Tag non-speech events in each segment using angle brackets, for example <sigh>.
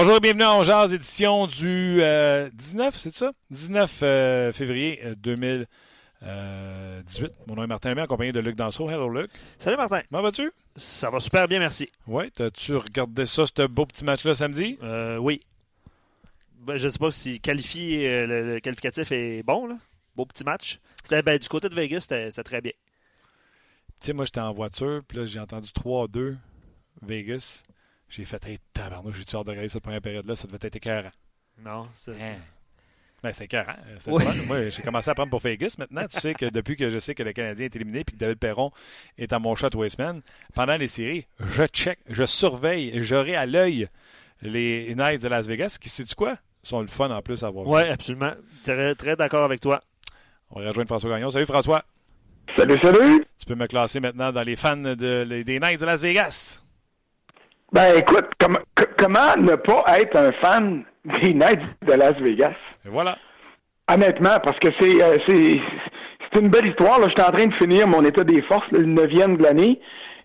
Bonjour et bienvenue en Jazz, édition du 19, euh, c'est ça? 19 euh, février 2018. Euh, Mon nom est Martin Lemay, accompagné de Luc Danseau. Hello Luc. Salut Martin. Comment vas-tu? Ça va super bien, merci. Oui, as-tu regardé ça, ce beau petit match-là samedi? oui. Ben, je ne sais pas si qualifié, le, qualificatif est bon, là. Beau petit match. Ben, du côté de Vegas, c'était très bien. Tu sais, moi, j'étais en voiture, puis là, j'ai entendu 3-2 Vegas. J'ai fait, hey, tabarnou, j'ai-tu hâte de regarder cette première période-là? Ça devait être écœurant. Non, c'est. Hein? Ben, c'est écœurant. Moi, j'ai commencé à prendre pour Vegas maintenant. Tu sais que depuis que je sais que le Canadien est éliminé et que David Perron est à mon shot Wasteman, pendant les séries, je check, je surveille, j'aurai à l'œil les Knights de Las Vegas qui, sais-tu quoi? sont le fun en plus à voir. Oui, absolument. Très, très d'accord avec toi. On va rejoindre François Gagnon. Salut François. Salut, salut. Tu peux me classer maintenant dans les fans de, des Knights de Las Vegas. Ben écoute, comment ne pas être un fan des Knights de Las Vegas? Et voilà. Honnêtement, parce que c'est euh, c'est une belle histoire. Là. Je suis en train de finir mon état des forces, le neuvième de l'année.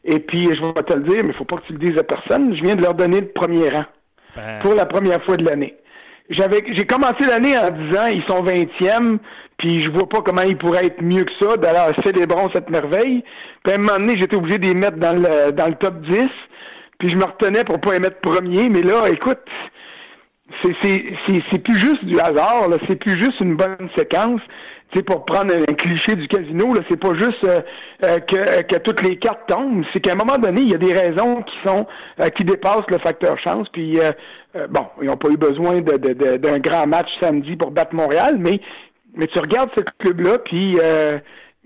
Et puis, je vais te le dire, mais il faut pas que tu le dises à personne. Je viens de leur donner le premier rang. Ben. Pour la première fois de l'année. J'avais, j'ai commencé l'année en disant, ils sont 20e, puis je vois pas comment ils pourraient être mieux que ça. D'ailleurs, célébrons cette merveille. Puis à un moment donné, j'étais obligé de les mettre dans le, dans le top 10. Puis je me retenais pour pas les mettre premier, mais là, écoute, c'est plus juste du hasard, là, c'est plus juste une bonne séquence. C'est pour prendre un, cliché du casino, là, c'est pas juste euh, euh, que, que toutes les cartes tombent, c'est qu'à un moment donné, il y a des raisons qui sont euh, qui dépassent le facteur chance. Puis bon, ils n'ont pas eu besoin d'un de, de, grand match samedi pour battre Montréal, mais mais tu regardes ce club-là, puis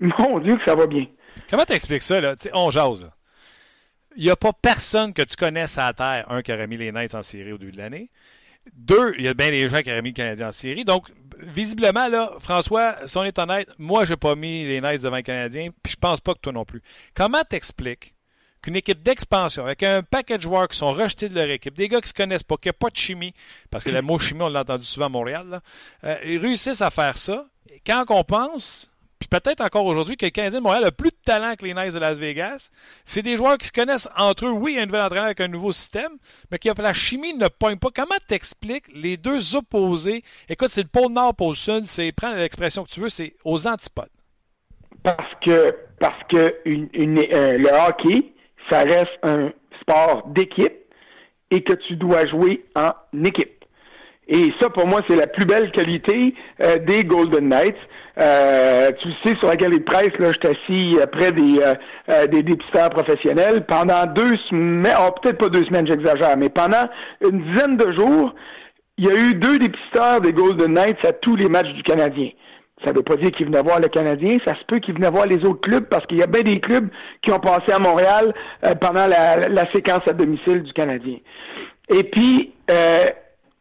<laughs> mon Dieu que ça va bien. Comment t'expliques ça, là? on jase, là il n'y a pas personne que tu connaisses à la Terre, un, qui aurait mis les Knights en série au début de l'année. Deux, il y a bien des gens qui auraient mis le Canadien en série. Donc, visiblement, là, François, si on est honnête, moi, je n'ai pas mis les Knights devant le Canadien, puis je pense pas que toi non plus. Comment t'expliques qu'une équipe d'expansion, avec un package work qui sont rejetés de leur équipe, des gars qui se connaissent pas, qui n'ont pas de chimie, parce que le mot chimie, on l'a entendu souvent à Montréal, euh, ils réussissent à faire ça. quand on pense puis peut-être encore aujourd'hui que le Canadien de Montréal a plus de talent que les Knights de Las Vegas. C'est des joueurs qui se connaissent entre eux. Oui, il y a un nouvel entraîneur avec un nouveau système, mais qui la chimie ne pogne pas. Comment t'expliques les deux opposés? Écoute, c'est le pôle Nord, pôle Sud. C'est, prends l'expression que tu veux, c'est aux antipodes. Parce que, euh, le hockey, ça reste un sport d'équipe et que tu dois jouer en équipe. Et ça, pour moi, c'est la plus belle qualité euh, des Golden Knights. Euh, tu sais, sur la galerie de presse, là, je suis assis près des, euh, euh, des dépisteurs professionnels. Pendant deux semaines, oh, peut-être pas deux semaines, j'exagère, mais pendant une dizaine de jours, il y a eu deux dépisteurs des Golden Knights à tous les matchs du Canadien. Ça ne veut pas dire qu'ils venaient voir le Canadien, ça se peut qu'ils venaient voir les autres clubs parce qu'il y a bien des clubs qui ont passé à Montréal pendant la, la, séquence à domicile du Canadien. Et puis, euh,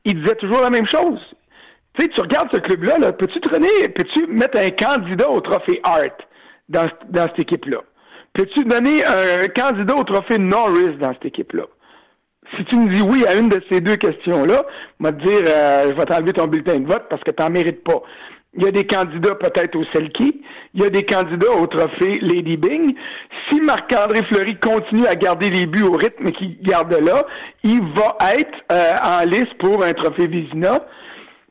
ils disaient toujours la même chose. Tu sais, tu regardes ce club-là, -là, peux-tu donner, peux-tu mettre un candidat au trophée Hart dans, dans cette équipe-là? Peux-tu donner un candidat au trophée Norris dans cette équipe-là? Si tu me dis oui à une de ces deux questions-là, vais te dire, euh, je vais t'enlever ton bulletin de vote parce que tu n'en mérites pas. Il y a des candidats peut-être au Selkie, il y a des candidats au trophée Lady Bing. Si Marc-André Fleury continue à garder les buts au rythme qu'il garde là, il va être euh, en liste pour un trophée Vizina.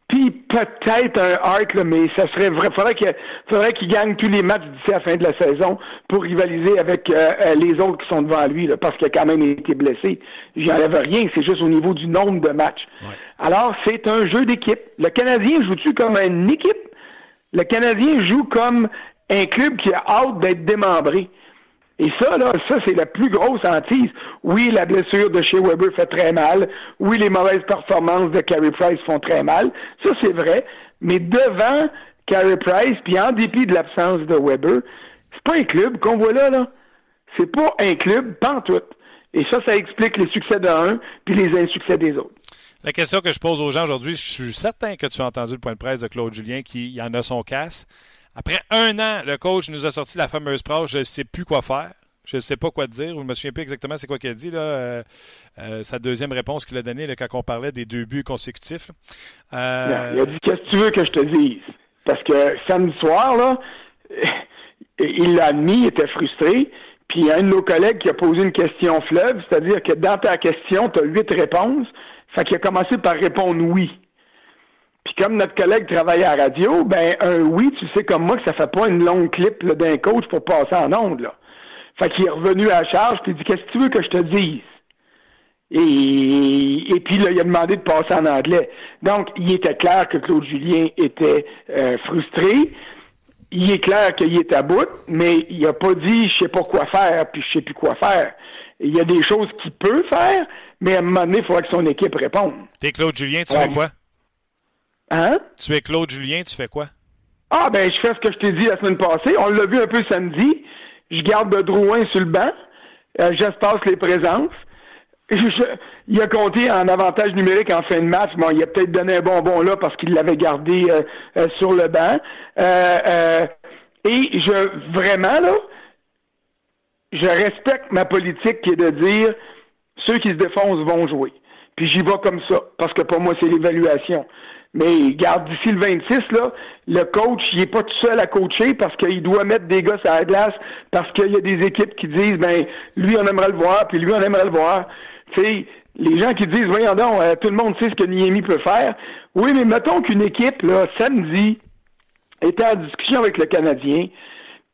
Puis peut-être un Hart, mais ça serait vrai. Faudrait qu'il faudrait qu'il gagne tous les matchs d'ici à la fin de la saison pour rivaliser avec euh, euh, les autres qui sont devant lui, parce qu'il a quand même été blessé. J'y enlève rien, c'est juste au niveau du nombre de matchs. Alors, c'est un jeu d'équipe. Le Canadien joue-tu comme une équipe? Le Canadien joue comme un club qui a hâte d'être démembré. Et ça, là, ça, c'est la plus grosse hantise. Oui, la blessure de chez Weber fait très mal. Oui, les mauvaises performances de Carey Price font très mal. Ça, c'est vrai. Mais devant Carey Price, puis en dépit de l'absence de Weber, c'est pas un club qu'on voit là, là. C'est pas un club, tout. Et ça, ça explique les succès d'un puis les insuccès des autres. La question que je pose aux gens aujourd'hui, je suis certain que tu as entendu le point de presse de Claude Julien qui en a son casse. Après un an, le coach nous a sorti la fameuse phrase Je ne sais plus quoi faire. Je ne sais pas quoi te dire. Je ne me souviens plus exactement c'est quoi qu'il a dit. Là, euh, euh, sa deuxième réponse qu'il a donnée quand on parlait des deux buts consécutifs. Euh, il a dit Qu'est-ce que tu veux que je te dise? Parce que samedi soir, là, <laughs> il l'a admis, il était frustré. Puis un de nos collègues qui a posé une question fleuve, c'est-à-dire que dans ta question, tu as huit réponses. Fait qu'il a commencé par répondre oui. Puis comme notre collègue travaille à la radio, ben un oui, tu sais comme moi que ça fait pas une longue clip d'un coach pour passer en onde. Là. Fait qu'il est revenu à la charge, puis il dit Qu'est-ce que tu veux que je te dise? Et, et puis là, il a demandé de passer en anglais. Donc, il était clair que Claude Julien était euh, frustré il est clair qu'il est à bout, mais il n'a pas dit je sais pas quoi faire, puis je sais plus quoi faire. Il y a des choses qu'il peut faire, mais à un moment donné, il faudra que son équipe réponde. T'es Claude Julien, tu fais quoi? Hein? Tu es Claude Julien, tu fais quoi? Ah ben je fais ce que je t'ai dit la semaine passée. On l'a vu un peu samedi. Je garde de Drouin sur le banc. Euh, j'espace les présences. il a compté en avantage numérique en fin de match. Bon, il a peut-être donné un bonbon là parce qu'il l'avait gardé euh, euh, sur le banc. Euh, et je vraiment là, je respecte ma politique qui est de dire ceux qui se défoncent vont jouer. Puis j'y vais comme ça parce que pour moi c'est l'évaluation. Mais garde d'ici le 26 là, le coach il est pas tout seul à coacher parce qu'il doit mettre des gars à la glace parce qu'il y a des équipes qui disent ben lui on aimerait le voir puis lui on aimerait le voir sais, les gens qui disent, voyons donc, euh, tout le monde sait ce que Niemi peut faire. Oui, mais mettons qu'une équipe, là, samedi, était en discussion avec le Canadien,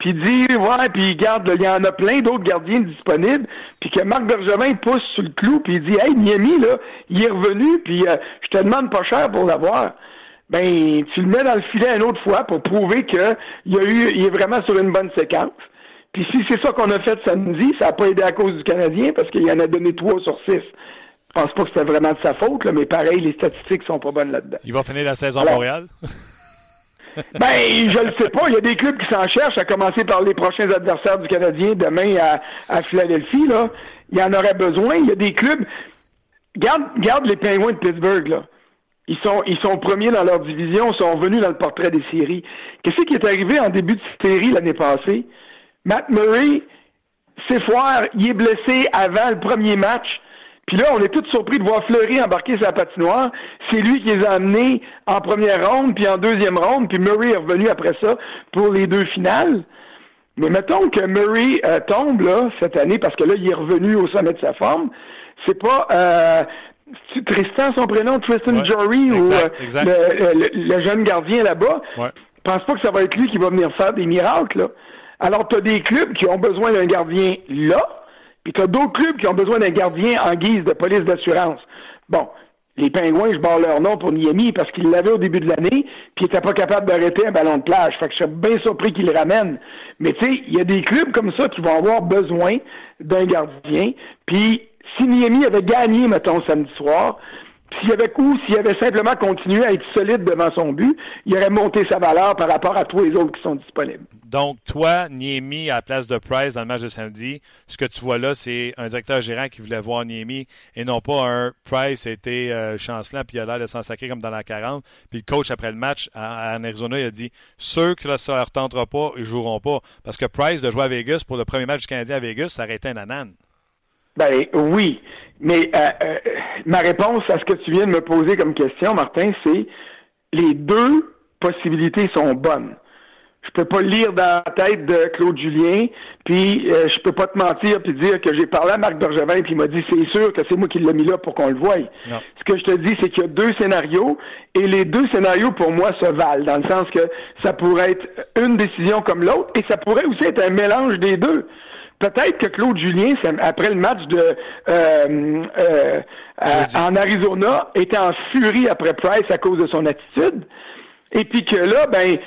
puis dit, ouais, puis garde, il y en a plein d'autres gardiens disponibles, puis que Marc Bergevin pousse sur le clou, puis il dit, hey, Niemi, là, il est revenu, puis euh, je te demande pas cher pour l'avoir. Ben, tu le mets dans le filet une autre fois pour prouver qu'il y a eu, il est vraiment sur une bonne séquence. Puis si c'est ça qu'on a fait samedi, ça n'a pas aidé à cause du Canadien parce qu'il en a donné trois sur six. Je pense pas que c'était vraiment de sa faute, mais pareil, les statistiques sont pas bonnes là-dedans. Il va finir la saison à Montréal? <laughs> ben, je le sais pas. Il y a des clubs qui s'en cherchent, à commencer par les prochains adversaires du Canadien demain à, Philadelphie. Là. Il y en aurait besoin. Il y a des clubs. Garde, garde les Penguins de Pittsburgh, là. Ils sont, ils sont premiers dans leur division, sont venus dans le portrait des séries. Qu'est-ce qui est arrivé en début de série l'année passée? Matt Murray c'est foire, il est blessé avant le premier match. Puis là, on est tous surpris de voir Fleury embarquer sa patinoire. C'est lui qui les a amenés en première ronde, puis en deuxième ronde, puis Murray est revenu après ça pour les deux finales. Mais mettons que Murray euh, tombe là cette année parce que là, il est revenu au sommet de sa forme. C'est pas euh, Tristan son prénom, Tristan Jory ou euh, Le, jeune gardien là-bas. Ouais. Je pense pas que ça va être lui qui va venir faire des miracles. Là. Alors, tu as des clubs qui ont besoin d'un gardien là, puis tu as d'autres clubs qui ont besoin d'un gardien en guise de police d'assurance. Bon, les Pingouins, je barre leur nom pour Niemi parce qu'ils l'avaient au début de l'année, puis ils n'étaient pas capables d'arrêter un ballon de plage. Fait que je suis bien surpris qu'ils le ramènent. Mais tu sais, il y a des clubs comme ça qui vont avoir besoin d'un gardien. Puis si Niemi avait gagné, mettons, samedi soir, s'il avait s'il avait simplement continué à être solide devant son but, il aurait monté sa valeur par rapport à tous les autres qui sont disponibles. Donc, toi, Niemi à la place de Price dans le match de samedi, ce que tu vois là, c'est un directeur gérant qui voulait voir Niemi et non pas un Price était euh, chancelant puis il a l'air de s'en sacrer comme dans la 40. Puis le coach, après le match en Arizona, il a dit ceux que ça leur tentera pas, ils joueront pas. Parce que Price de jouer à Vegas pour le premier match du Canadien à Vegas, ça aurait été un anane. Ben oui, mais euh, euh, ma réponse à ce que tu viens de me poser comme question, Martin, c'est les deux possibilités sont bonnes. Je peux pas lire dans la tête de Claude Julien, puis euh, je peux pas te mentir puis dire que j'ai parlé à Marc Bergevin puis il m'a dit c'est sûr que c'est moi qui l'ai mis là pour qu'on le voie. Ce que je te dis c'est qu'il y a deux scénarios et les deux scénarios pour moi se valent dans le sens que ça pourrait être une décision comme l'autre et ça pourrait aussi être un mélange des deux peut-être que Claude Julien, après le match de euh, euh, en Arizona, était en furie après Price à cause de son attitude. Et puis que là, ben,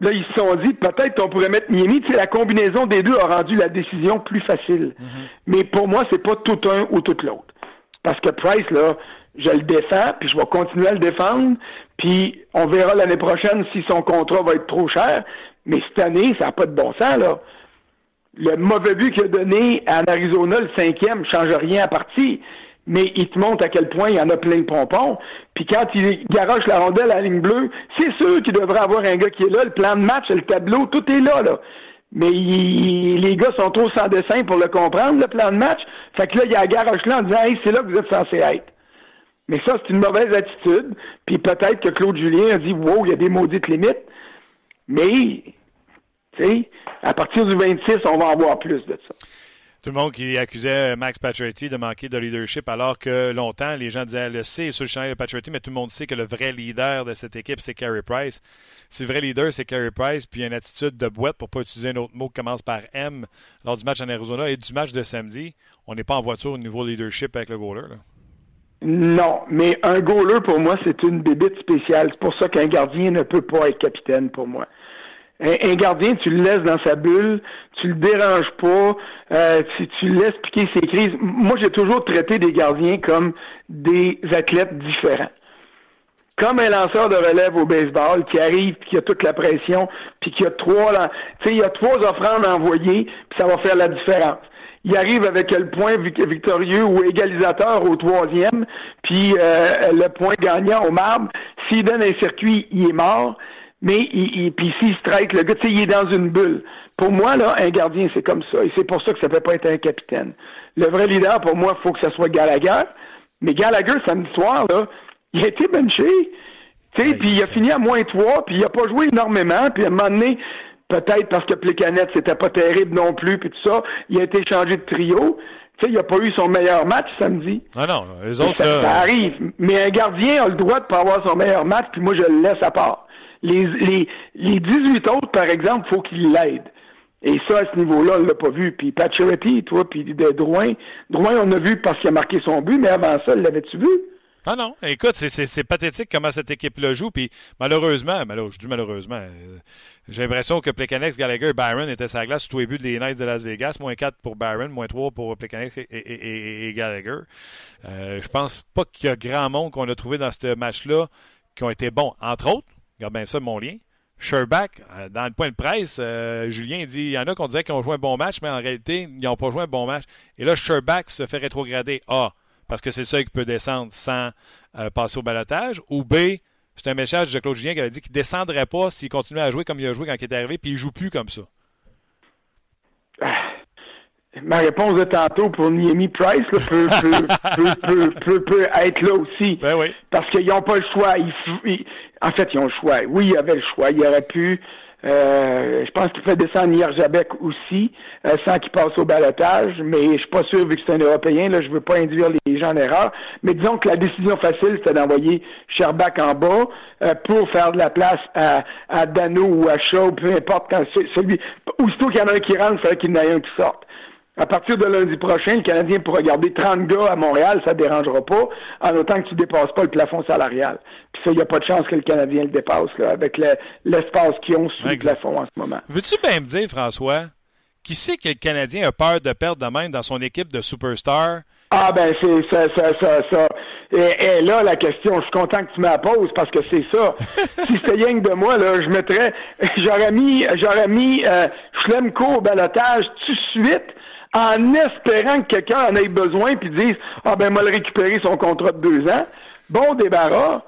là, ils se sont dit, peut-être qu'on pourrait mettre Miami. Tu sais, la combinaison des deux a rendu la décision plus facile. Mm-hmm. Mais pour moi, c'est pas tout un ou tout l'autre. Parce que Price, là, je le défends, puis je vais continuer à le défendre. Puis on verra l'année prochaine si son contrat va être trop cher. Mais cette année, ça n'a pas de bon sens, là. Le mauvais but qu'il a donné à Arizona, le cinquième, change rien à partie. Mais il te montre à quel point il y en a plein de pompons. Puis quand il garoche la rondelle à la ligne bleue, c'est sûr qu'il devrait avoir un gars qui est là. Le plan de match, le tableau, tout est là, là. Mais les gars sont trop sans dessin pour le comprendre, le plan de match. Fait que là, il y a garoche là en disant Hey, c'est là que vous êtes censé être. Mais ça, c'est une mauvaise attitude. Puis peut-être que Claude Julien a dit Wow, il y a des maudites limites. Mais, à partir du 26, on va en voir plus de ça. Tout le monde qui accusait Max Pacioretty de manquer de leadership, alors que longtemps, les gens disaient le C sur le chanel de Pacioretty, mais tout le monde sait que le vrai leader de cette équipe, c'est Carey Price. Si le vrai leader, c'est Carey Price, puis une attitude de boîte, pour ne pas utiliser un autre mot qui commence par M, lors du match en Arizona et du match de samedi, on n'est pas en voiture au niveau leadership avec le goaler. Non, mais un goaler, pour moi, c'est une bébite spéciale. C'est pour ça qu'un gardien ne peut pas être capitaine, pour moi. Un, gardien, tu le laisses dans sa bulle, tu le déranges pas, euh, tu, tu laisses piquer ses crises. Moi, j'ai toujours traité des gardiens comme des athlètes différents. Comme un lanceur de relève au baseball qui arrive, puis qui a toute la pression, puis qui a trois, tu sais, il y a trois offrandes envoyées, puis ça va faire la différence il arrive avec le point victorieux ou égalisateur au troisième, puis euh, le point gagnant au marbre. S'il donne un circuit, il est mort. Mais il, puis s'il strike, le gars, tu sais, il est dans une bulle. Pour moi, là, un gardien, c'est comme ça. Et c'est pour ça que ça peut pas être un capitaine. Le vrai leader, pour moi, il faut que ce soit Gallagher. Mais Gallagher, samedi soir, là, il a été benché. Tu sais, puis il a fini à moins 3, puis il a pas joué énormément, puis à un moment donné, peut-être parce que Plécanet, c'était pas terrible non plus, puis tout ça, il a été changé de trio. Tu sais, il n'a pas eu son meilleur match samedi. Ah non, les autres... Ça, arrive. Mais un gardien a le droit de pas avoir son meilleur match, puis moi, je le laisse à part. Les, les, les 18 autres, par exemple, faut qu'il l'aide. Et ça, à ce niveau-là, on l'a pas vu. Puis Pacioretty, toi, puis de Drouin. Drouin, on a vu parce qu'il a marqué son but, mais avant ça, l'avais-tu vu? Ah non, écoute, c'est pathétique comment cette équipe-là joue. Puis malheureusement, malheureusement, je dis malheureusement, euh, j'ai l'impression que Plekanex, Gallagher et Byron étaient la glace tous les buts des Knights de Las Vegas. Moins 4 pour Byron, moins 3 pour Plekanex et, Gallagher. Euh, je pense pas qu'il y a grand monde qu'on a trouvé dans ce match-là qui ont été bons. Entre autres, regarde bien ça, mon lien. Sherbach, euh, dans le point de presse, euh, Julien dit il y en a qu'on dirait qu'ils ont joué un bon match, mais en réalité, ils n'ont pas joué un bon match. Et là, Sherbach se fait rétrograder A parce que c'est ça qui peut descendre sans euh, passer au balotage, ou B, c'est un message de Claude Julien qui avait dit qu'il ne descendrait pas s'il continuait à jouer comme il a joué quand il est arrivé, puis il ne joue plus comme ça. Ma réponse de tantôt pour Niemi Price peut, être là aussi. Ben oui. Parce qu'ils n'ont pas le choix. en fait, ils ont le choix. Oui, il y avait le choix. Il aurait pu euh, je pense qu'il fait descendre Nierjabek aussi, euh, sans qu'il passe au balotage, mais je suis pas sûr, vu que c'est un Européen, là, je veux pas induire les gens en erreur. Mais disons que la décision facile, c'était d'envoyer Sherbach en bas euh, pour faire de la place à, à Dano ou à Shaw, peu importe quand celui. Aussitôt qu'il y en a un qui rentre, il faudrait qu'il y en ait un qui sorte. À partir de lundi prochain, le Canadien pourra garder 30 gars à Montréal, ça ne dérangera pas, en autant que tu ne dépasses pas le plafond salarial. Puis ça, il n'y a pas de chance que le Canadien le dépasse, là, avec l'espace qu'ils ont sous le plafond en ce moment. Veux-tu bien me dire, François, qui sait que le Canadien a peur de perdre de même dans son équipe de superstars? Ah ben c'est ça, ça, ça, ça. Et, là, la question, je suis content que tu me la poses parce que c'est ça. <laughs> si c'était rien que de moi, là, je mettrais j'aurais mis j'aurais mis euh, Schlemko au balotage tout de suite en espérant que quelqu'un en ait besoin puis dise Ah ben moi le récupérer son contrat de deux ans. Bon débarras.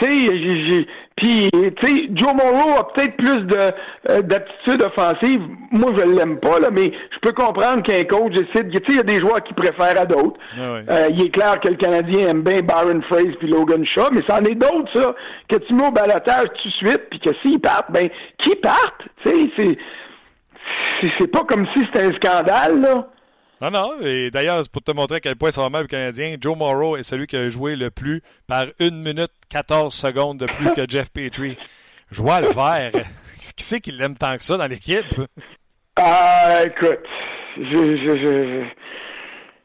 Tu sais, puis tu sais, Joe Morrow a peut-être plus de euh, d'attitude offensive. Moi, je l'aime pas là, mais je peux comprendre qu'un coach décide. Tu sais, il y a des joueurs qui préfèrent à d'autres. Ah euh, il est clair que le Canadien aime bien Byron Fraser puis Logan Shaw, mais c'en est d'autres ça que tu mets au balotage tout de suite, puis que s'ils partent, ben qui partent. Tu sais, c'est c'est pas comme si c'était un scandale, là. Non, non. Et d'ailleurs, pour te montrer à quel point ça va mal le Canadien, Joe Morrow est celui qui a joué le plus par 1 minute 14 secondes de plus que Jeff Petrie. Je vois le vert. Qui c'est qui l'aime tant que ça dans l'équipe? Ah, écoute. Je, je, je,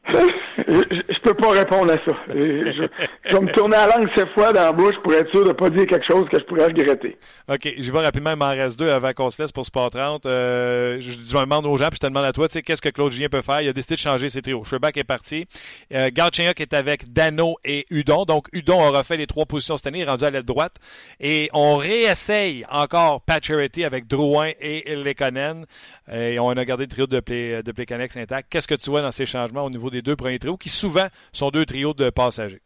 je, peux pas répondre à ça. Je, vais me tourner la langue cette fois dans la bouche pour être sûr de pas dire quelque chose que je pourrais regretter. OK, je vais rapidement, il m'en reste deux avant qu'on se laisse pour Sport 30. Euh, je, je demande aux gens, puis je te demande à toi, tu sais, qu'est-ce que Claude Julien peut faire? Il a décidé de changer ses trios. Sherbach est parti. Euh, est avec Dano et Udon. Donc, Udon aura fait les trois positions cette année, rendu à l'aile droite. Et on réessaye encore Pat Charity avec Drouin et Lekonen. Et on a gardé le trio de, play, de intact. Qu'est-ce que tu vois dans ces changements au niveau des deux premiers trios, qui souvent sont deux trios de passagers?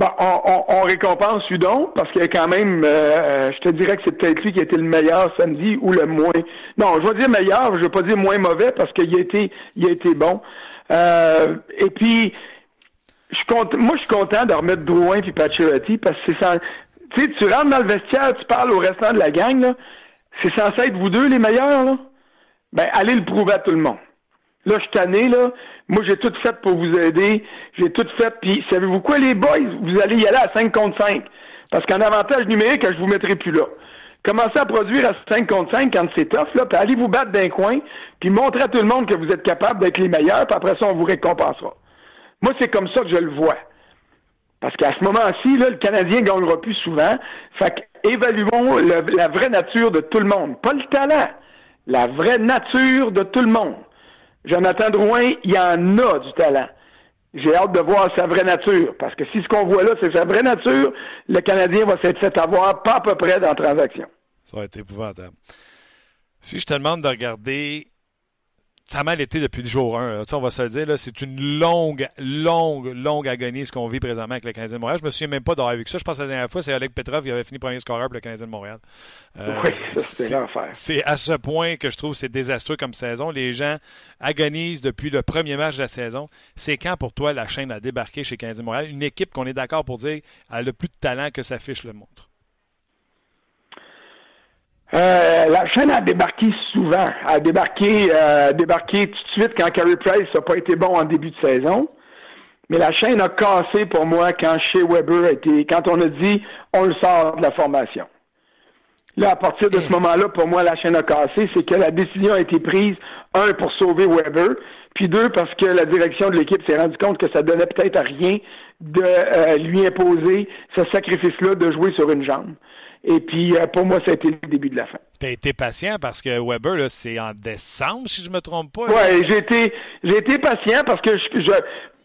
On, on, on récompense Udon parce qu'il quand même, euh, je te dirais que c'est peut-être lui qui a été le meilleur samedi ou le moins. Non, je vais dire meilleur, je vais pas dire moins mauvais parce qu'il a été, il a été bon. Euh, et puis, je moi je suis content de remettre Drouin puis Pacioretty parce que c'est sans, tu sais, tu rentres dans le vestiaire, tu parles au restant de la gang là, c'est censé être vous deux les meilleurs là. Ben allez le prouver à tout le monde. Là, je suis là. Moi, j'ai tout fait pour vous aider. J'ai tout fait. Puis, savez-vous quoi, les boys? Vous allez y aller à 5 contre 5. Parce qu'en avantage numérique, je vous mettrai plus là. Commencez à produire à 5 contre 5 quand c'est tough, là, puis allez vous battre d'un coin, puis montrez à tout le monde que vous êtes capable d'être les meilleurs, puis après ça, on vous récompensera. Moi, c'est comme ça que je le vois. Parce qu'à ce moment-ci, le Canadien ne gagnera plus souvent. Fait évaluons la vraie nature de tout le monde. Pas le talent, la vraie nature de tout le monde. Jonathan Drouin, il y en a du talent. J'ai hâte de voir sa vraie nature. Parce que si ce qu'on voit là, c'est sa vraie nature, le Canadien va s'être fait avoir pas à peu près dans la transaction. Ça va être épouvantable. Si je te demande de regarder ça a mal été depuis le jour 1. on va se le dire, c'est une longue, longue, longue agonie ce qu'on vit présentement avec le Canadien de Montréal. Je me souviens même pas d'avoir vu ça. Je pense que la dernière fois, c'est Alec Petrov qui avait fini premier scoreur pour le Canadien de Montréal. Euh, oui, <laughs> c'est l'enfer. C'est à ce point que je trouve que c'est désastreux comme saison. Les gens agonisent depuis le premier match de la saison. C'est quand pour toi la chaîne a débarqué chez Canadien de Montréal? Une équipe qu'on est d'accord pour dire elle a plus de talent que sa fiche le montre. Euh, la chaîne a débarqué souvent. A débarqué, euh, débarqué tout de suite quand Carey Price n'a pas été bon en début de saison. Mais la chaîne a cassé pour moi quand chez Weber a été, quand on a dit on le sort de la formation. Là, à partir de ce moment-là, pour moi, la chaîne a cassé, c'est que la décision a été prise, un, pour sauver Weber, puis deux, parce que la direction de l'équipe s'est rendu compte que ça donnait peut-être à rien de euh, lui imposer ce sacrifice-là de jouer sur une jambe. Et puis, euh, pour moi, ça a été le début de la fin. Tu as été patient parce que Weber, c'est en décembre, si je ne me trompe pas. Oui, j'ai été, j'ai été patient parce que je, je,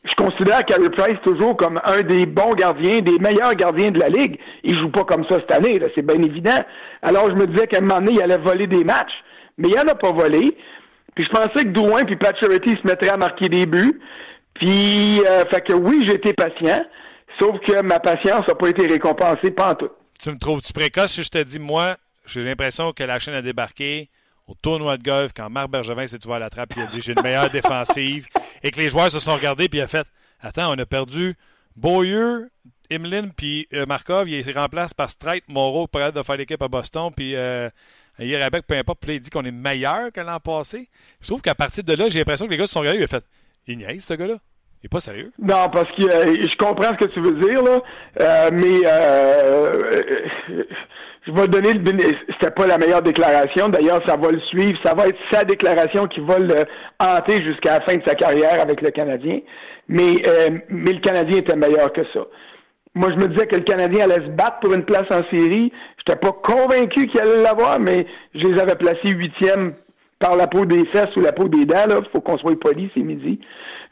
je considère Carey Price toujours comme un des bons gardiens, des meilleurs gardiens de la Ligue. Il joue pas comme ça cette année, c'est bien évident. Alors, je me disais qu'à un moment donné, il allait voler des matchs. Mais il n'en a pas volé. Puis je pensais que Douin puis Pat Charity se mettraient à marquer des buts. Puis, euh, fait que oui, j'ai été patient. Sauf que ma patience n'a pas été récompensée pas en tout. Tu me trouves-tu précoce si je te dis, moi, j'ai l'impression que la chaîne a débarqué au tournoi de golf quand Marc Bergevin s'est ouvert la trappe et a dit j'ai une meilleure défensive <laughs> et que les joueurs se sont regardés puis il a fait Attends, on a perdu Beaulieu, Emeline puis euh, Markov, il se remplace par Streit, Moreau, prêt de faire l'équipe à Boston, puis euh, peu importe, puis il dit qu'on est meilleur que l'an passé. Je trouve qu'à partir de là, j'ai l'impression que les gars se sont regardés et il a fait Il niaise, ce gars-là. Il n'est pas sérieux? Non, parce que euh, je comprends ce que tu veux dire, là, euh, mais euh, je vais donner le c'était pas la meilleure déclaration. D'ailleurs, ça va le suivre. Ça va être sa déclaration qui va le hanter jusqu'à la fin de sa carrière avec le Canadien. Mais, mais le Canadien était meilleur que ça. Moi, je me disais que le Canadien allait se battre pour une place en série. Je n'étais pas convaincu qu'il allait l'avoir, mais je les avais placés huitième par la peau des fesses ou la peau des dents. Il faut qu'on soit poli, c'est midi.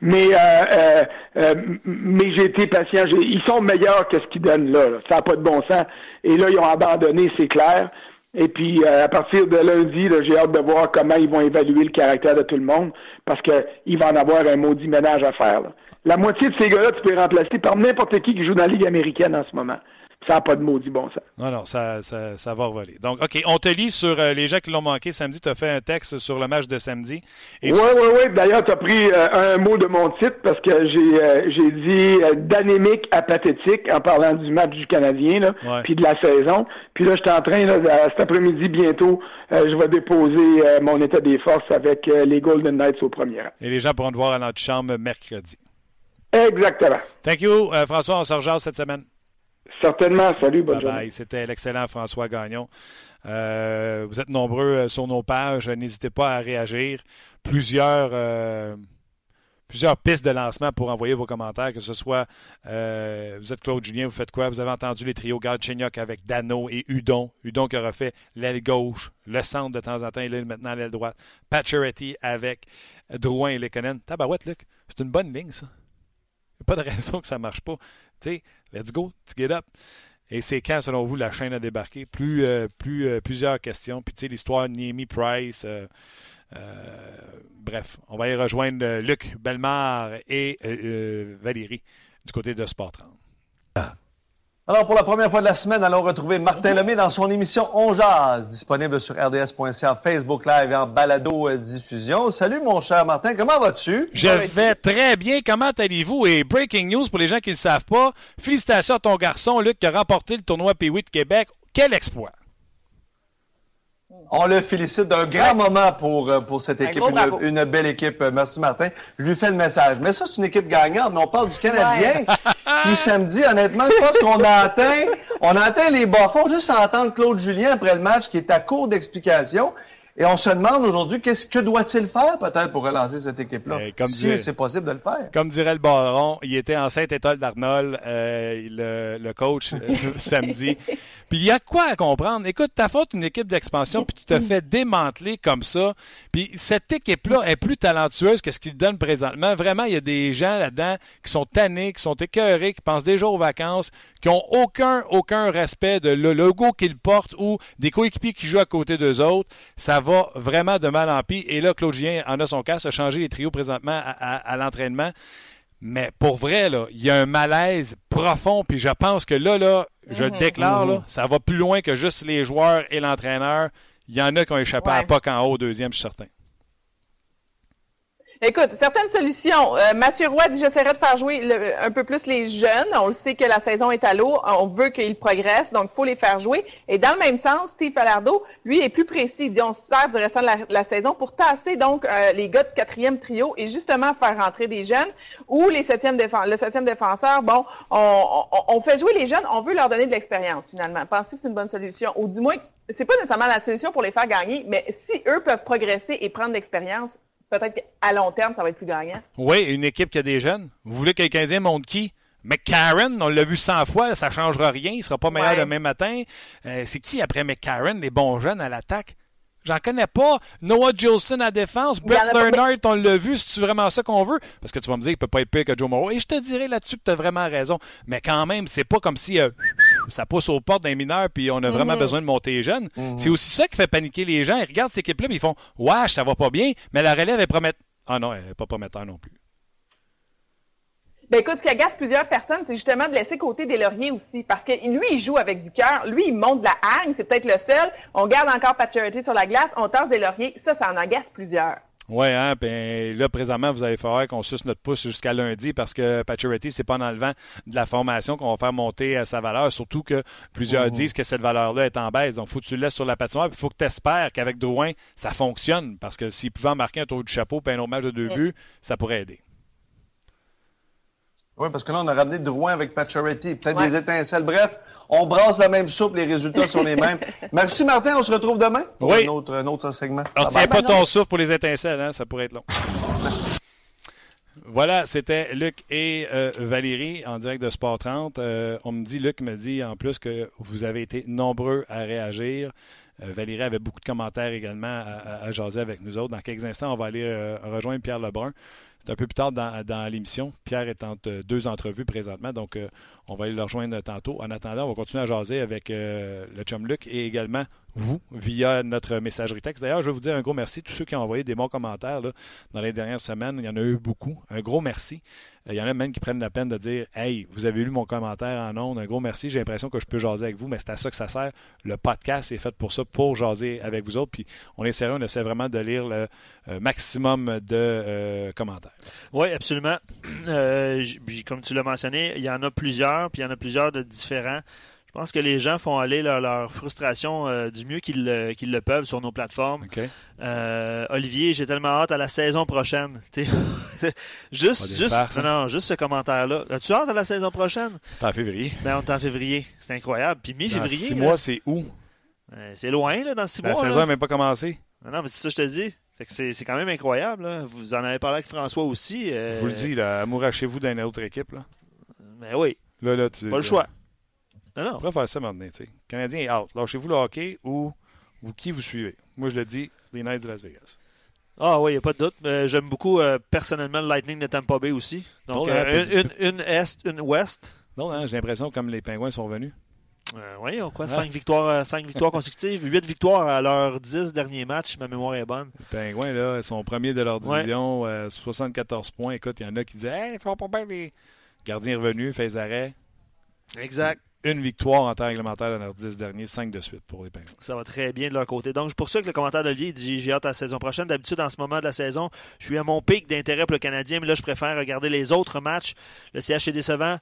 Mais euh, euh, euh, mais j'ai été patient. Ils sont meilleurs que ce qu'ils donnent là, Ça n'a pas de bon sens. Et là, ils ont abandonné, c'est clair. Et puis, à partir de lundi, j'ai hâte de voir comment ils vont évaluer le caractère de tout le monde, parce qu'il va en avoir un maudit ménage à faire. La moitié de ces gars-là, tu peux les remplacer par n'importe qui qui joue dans la Ligue américaine en ce moment ça n'a pas de maudit bon sens. Non, non, ça, ça, ça, va revoler. Donc, OK, on te lit sur euh, les gens qui l'ont manqué samedi. Tu as fait un texte sur le match de samedi. Oui, oui, oui. D'ailleurs, tu as pris euh, un mot de mon titre parce que j'ai euh, j'ai dit d'anémique à pathétique en parlant du match du Canadien, là, puis de la saison. Puis là, je suis en train, là, cet après-midi, bientôt, je vais déposer mon état des forces avec les Golden Knights au premier rang. Et les gens pourront te voir à notre chambre mercredi. Exactement. Thank you, François. On se rejoint cette semaine. Certainement. Salut, bonne journée. C'était l'excellent François Gagnon. Euh, vous êtes nombreux euh, sur nos pages. N'hésitez pas à réagir. Plusieurs, euh, plusieurs pistes de lancement pour envoyer vos commentaires, que ce soit euh, vous êtes Claude Julien, vous faites quoi? Vous avez entendu les trios Galchenyuk avec Dano et Udon. Udon qui aura fait l'aile gauche, le centre de temps en temps, et là, maintenant l'aile droite. Pacioretty avec Drouin et Lekonen. Tabarouette, Luc, c'est une bonne ligne, ça. Il n'y a pas de <laughs> raison que ça ne marche pas. Tu let's go, get up. Et c'est quand, selon vous, la chaîne a débarqué? Plus, euh, euh, plusieurs questions. Puis, tu sais, l'histoire de Niemi Price. Euh, bref, on va y rejoindre Luc Belmar et Valérie du côté de Sport 30. Alors, pour la première fois de la semaine, allons retrouver Martin Lemay dans son émission On Jazz, disponible sur RDS.ca, Facebook Live et en balado-diffusion. Salut, mon cher Martin, comment vas-tu? Je vais très bien. Comment allez-vous? Et breaking news pour les gens qui ne le savent pas, félicitations à ton garçon, Luc, qui a remporté le tournoi P8 de Québec. Quel exploit! On le félicite d'un grand moment pour, euh, pour cette équipe, une, belle équipe. Euh, merci Martin. Je lui fais le message. Mais ça, c'est une équipe gagnante, mais on parle du Canadien. <laughs> Puis samedi, honnêtement, je pense qu'on a atteint, on a atteint les bas fonds juste à entendre Claude Julien après le match qui est à court d'explications. Et on se demande aujourd'hui, qu'est-ce que doit-il faire peut-être pour relancer cette équipe-là, eh, si c'est possible de le faire. Comme dirait le baron, il était en Sainte-Étoile d'Arnold, euh, le, le, coach, euh, <laughs> samedi. Puis il y a quoi à comprendre? Écoute, t'as faute une équipe d'expansion, puis tu te fais démanteler comme ça. Puis cette équipe-là est plus talentueuse que ce qu'il donne présentement. Vraiment, il y a des gens là-dedans qui sont tannés, qui sont écœurés, qui pensent déjà aux vacances, qui ont aucun, aucun respect de le logo qu'ils portent ou des coéquipiers qui jouent à côté d'eux autres. Ça va vraiment de mal en pis. Et là, Claude Julien en a son cas, a changé les trios présentement à, l'entraînement. Mais pour vrai, là, il y a un malaise profond. Puis je pense que là, là, je le mhm. déclare, là, ça va plus loin que juste les joueurs et l'entraîneur. Il y en a qui ont échappé à POC en haut au deuxième, je suis certain. Écoute, certaines solutions. Euh, Mathieu Roy dit j'essaierai de faire jouer un peu plus les jeunes. On le sait que la saison est à l'eau. On veut qu'ils progressent, donc faut les faire jouer. Et dans le même sens, Steve Falardeau, lui, est plus précis. Il dit on se sert du restant de la, saison pour tasser donc euh, les gars de quatrième trio et justement faire rentrer des jeunes ou les le septième défenseur. Bon, on, on, fait jouer les jeunes. On veut leur donner de l'expérience finalement. Penses-tu que c'est une bonne solution? Ou du moins, c'est pas nécessairement la solution pour les faire gagner, mais si eux peuvent progresser et prendre de l'expérience, peut-être qu'à long terme, ça va être plus gagnant. Oui, une équipe qui a des jeunes. Vous voulez que les Canadiens montrent qui? McCarron, on l'a vu 100 fois, ça ne changera rien, il ne sera pas meilleur le demain matin. Euh, c'est qui après McCarron, les bons jeunes à l'attaque? J'en connais pas. Noah Jolson à défense. Brett Leonard, on l'a vu. C'est vraiment ça qu'on veut? Parce que tu vas me dire qu'il peut pas être pire que Joe Morrow. Et je te dirais là-dessus que tu as vraiment raison. Mais quand même, c'est pas comme si euh, ça pousse aux portes d'un mineur puis on a vraiment mhm. besoin de monter les jeunes. Mhm. C'est aussi ça qui fait paniquer les gens. Ils regardent cette équipe-là, ils font Ouais, ça va pas bien. Mais la relève, est promettre. Ah non, elle n'est pas prometteur non plus. Ben écoute, ce qui agace plusieurs personnes, c'est justement de laisser côté des lauriers aussi. Parce que lui, il joue avec du cœur. Lui, il monte de la hargne. C'est peut-être le seul. On garde encore Paturity sur la glace. On tasse des lauriers. Ça, ça en agace plusieurs. Oui, hein, ben là, présentement, vous allez falloir qu'on suce notre pouce jusqu'à lundi parce que Paturity, c'est pas en enlevant de la formation qu'on va faire monter sa valeur, surtout que plusieurs mmh. disent que cette valeur-là est en baisse. Donc, faut que tu le laisses sur la patinoire, il faut que tu espères qu'avec Drouin, ça fonctionne parce que s'il pouvait marquer un tour du chapeau et un autre match de deux mmh. buts, ça pourrait aider. Oui, parce que là, on a ramené Drouin avec Pacioretty. Peut-être des étincelles. Bref, on brasse la même soupe, les résultats sont les mêmes. <laughs> Merci, Martin. On se retrouve demain pour oui. un, autre, un autre segment. Alors, tiens pas ton souffle pour les étincelles, hein? ça pourrait être long. Voilà, c'était Luc et euh, Valérie en direct de Sport 30. Euh, on me dit, Luc me dit en plus que vous avez été nombreux à réagir. Euh, Valérie avait beaucoup de commentaires également à, à, jaser avec nous autres. Dans quelques instants, on va aller rejoindre Pierre Lebrun un peu plus tard dans, l'émission. Pierre est entre deux entrevues présentement, donc euh, on va aller le rejoindre tantôt. En attendant, on va continuer à jaser avec euh, le chum Luc et également vous via notre messagerie texte. D'ailleurs, je vais vous dire un gros merci tous ceux qui ont envoyé des bons commentaires dans les dernières semaines. Il y en a eu beaucoup. Un gros merci. Il y en a même qui prennent la peine de dire Hey, vous avez lu mon commentaire en ondes. Un gros merci. J'ai l'impression que je peux jaser avec vous, mais c'est à ça que ça sert. Le podcast est fait pour ça, pour jaser avec vous autres. Puis on est sérieux, on essaie vraiment de lire le euh, maximum de euh, commentaires. Oui, absolument. <clears throat> Euh, comme tu l'as mentionné, il y en a plusieurs, puis il y en a plusieurs de différents. Je pense que les gens font aller leur, frustration euh, du mieux qu'ils le, peuvent sur nos plateformes. Euh, Olivier, j'ai tellement hâte à la saison prochaine. <laughs> <laughs> juste, juste, non, juste ce commentaire-là. As-tu hâte à la saison prochaine? en février. Ben, on est en février. C'est incroyable. Puis mi-février. Six mois, c'est où? Euh, c'est loin, là, dans six mois. La saison n'a même pas commencé. Non, mais c'est ça que je te dis. C'est quand même incroyable. Vous en avez parlé avec François aussi. Je vous le dis, là, amourachez-vous d'une autre équipe. Là. Mais ben oui. Là, là, tu Pas le choix. Non, non. On pourrait faire ça maintenant. Le Canadien est out. Lâchez-vous le hockey ou, ou qui vous suivez. Moi, je le dis, les Knights de Las Vegas. Ah oui, il n'y a pas de doute. Euh, j'aime beaucoup euh, personnellement le Lightning de Tampa Bay aussi. Donc, euh, une, une, Est, une Ouest. Non, hein, j'ai l'impression comme les Pingouins sont venus. Oui, on quoi? 5 victoires, cinq victoires consécutives, 8 victoires à leurs 10 derniers matchs, ma mémoire est bonne. Les Pingouins, là, ils sont premiers de leur division, 74 points. Écoute, il y en a qui disent Hey, tu vas pas bien, les gardiens revenus, fait arrêts. Exact une victoire en temps réglementaire dans leurs 10 derniers, 5 de suite pour les Penguins. Ça va très bien de leur côté. Donc, pour ça que le commentaire d'Olivier dit j'ai hâte à la saison prochaine. D'habitude, en ce moment de la saison, je suis à mon pic d'intérêt pour le Canadien, mais là, je préfère regarder les autres matchs. Le CH est décevant.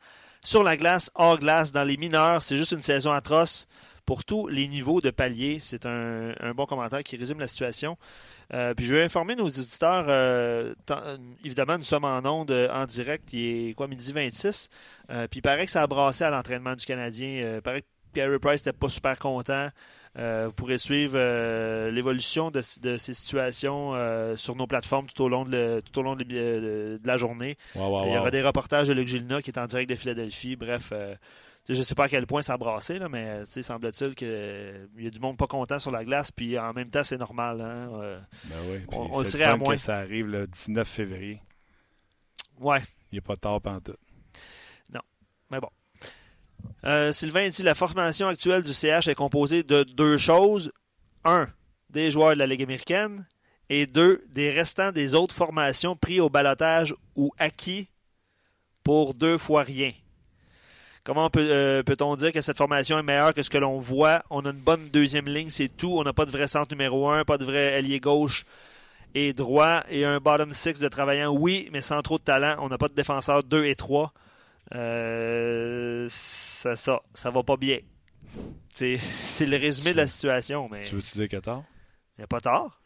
Sur la glace, hors glace, dans les mineurs, c'est juste une saison atroce pour tous les niveaux de palier. C'est un, bon commentaire qui résume la situation. Euh, puis je vais informer nos auditeurs. Euh, évidemment, nous sommes en onde euh, en direct. Il est quoi, midi 26. puis il paraît que ça a brassé à l'entraînement du Canadien. il paraît que Pierre Price n'était pas super content. Vous pourrez suivre l'évolution de, ces situations sur nos plateformes tout au long de, tout au long de, la journée. il y aura des reportages de Luc Gilna qui est en direct de Philadelphie. Bref, je ne sais pas à quel point ça a brassé, là, mais semble-t-il qu'il y a du monde pas content sur la glace, puis en même temps, c'est normal. Hein, euh, ben oui, on, serait à moins. que ça arrive le 19 février. Ouais. Il n'y a pas tard tout. Non. Mais bon. Euh, Sylvain dit la formation actuelle du CH est composée de deux choses. Un, des joueurs de la Ligue américaine. Et deux, des restants des autres formations pris au balotage ou acquis pour deux fois rien. Comment euh, peut-on dire que cette formation est meilleure que ce que l'on voit? On a une bonne deuxième ligne, c'est tout. On n'a pas de vrai centre numéro un, pas de vrai ailier gauche et droit et un bottom six de travaillant, oui, mais sans trop de talent. On n'a pas de défenseurs 2 et 3. Euh, ça, ça, ça va pas bien. <laughs> C'est le résumé de la situation. Mais... Tu veux-tu dire qu'il y a tort? Il n'y a pas tort.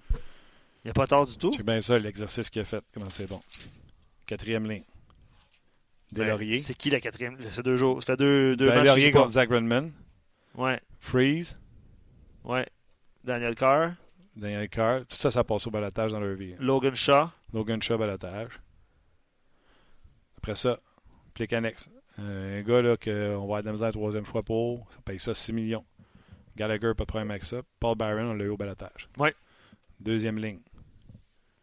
Il n'y a pas tort du tout. C'est bien ça, l'exercice qu'il a fait. Comment c'est bon? Quatrième ligne. Des C'est qui la quatrième? Ça fait deux jours. Ça fait deux, deux matchs. Laurier contre Zach Redman. Ouais. Freeze. Ouais. Daniel Carr. Daniel Carr. Tout ça, ça passe au balotage dans leur vie. Logan Shaw. Logan Shaw, balotage. Après ça, Euh, un gars là, qu'on va avoir de la misère troisième fois pour, ça paye ça 6 millions. Gallagher, pas de problème avec ça. Paul Byron, on l'a eu au balotage. Ouais. Deuxième ligne.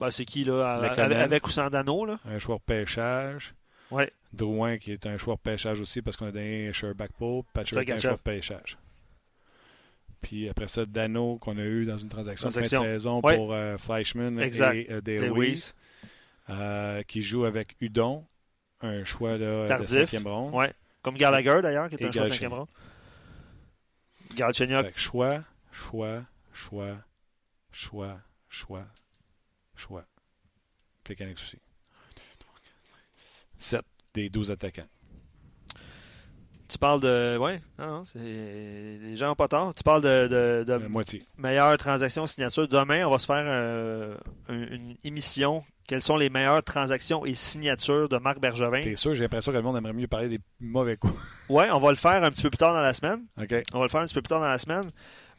Ben, c'est qui, là, avec, avec, ou sans Dano, là? Un choix de pêchage. Ouais. Drouin, qui est un choix de pêchage aussi, parce qu'on a donné Sherback Pool. Patrick, un choix de pêchage. Puis après ça, Dano, qu'on a eu dans une transaction, de fin de saison pour euh, Fleischmann et euh, euh, qui joue avec Udon, un choix de cinquième ronde. Ouais. Comme Gallagher, d'ailleurs, qui est un choix de cinquième ronde. Galchenyuk. Choix, choix, choix, choix, choix, choix. Plekanec aussi. 7 des 12 attaquants. Tu parles de. Oui, non, c'est. Les gens n'ont pas tort. Tu parles de. de, moitié. Meilleures transactions signature. Demain, on va se faire euh, une, émission. Quelles sont les meilleures transactions et signatures de Marc Bergevin? T'es sûr, j'ai l'impression que le monde aimerait mieux parler des mauvais coups. Oui, on va le faire un petit peu plus tard dans la semaine. OK. On va le faire un petit peu plus tard dans la semaine.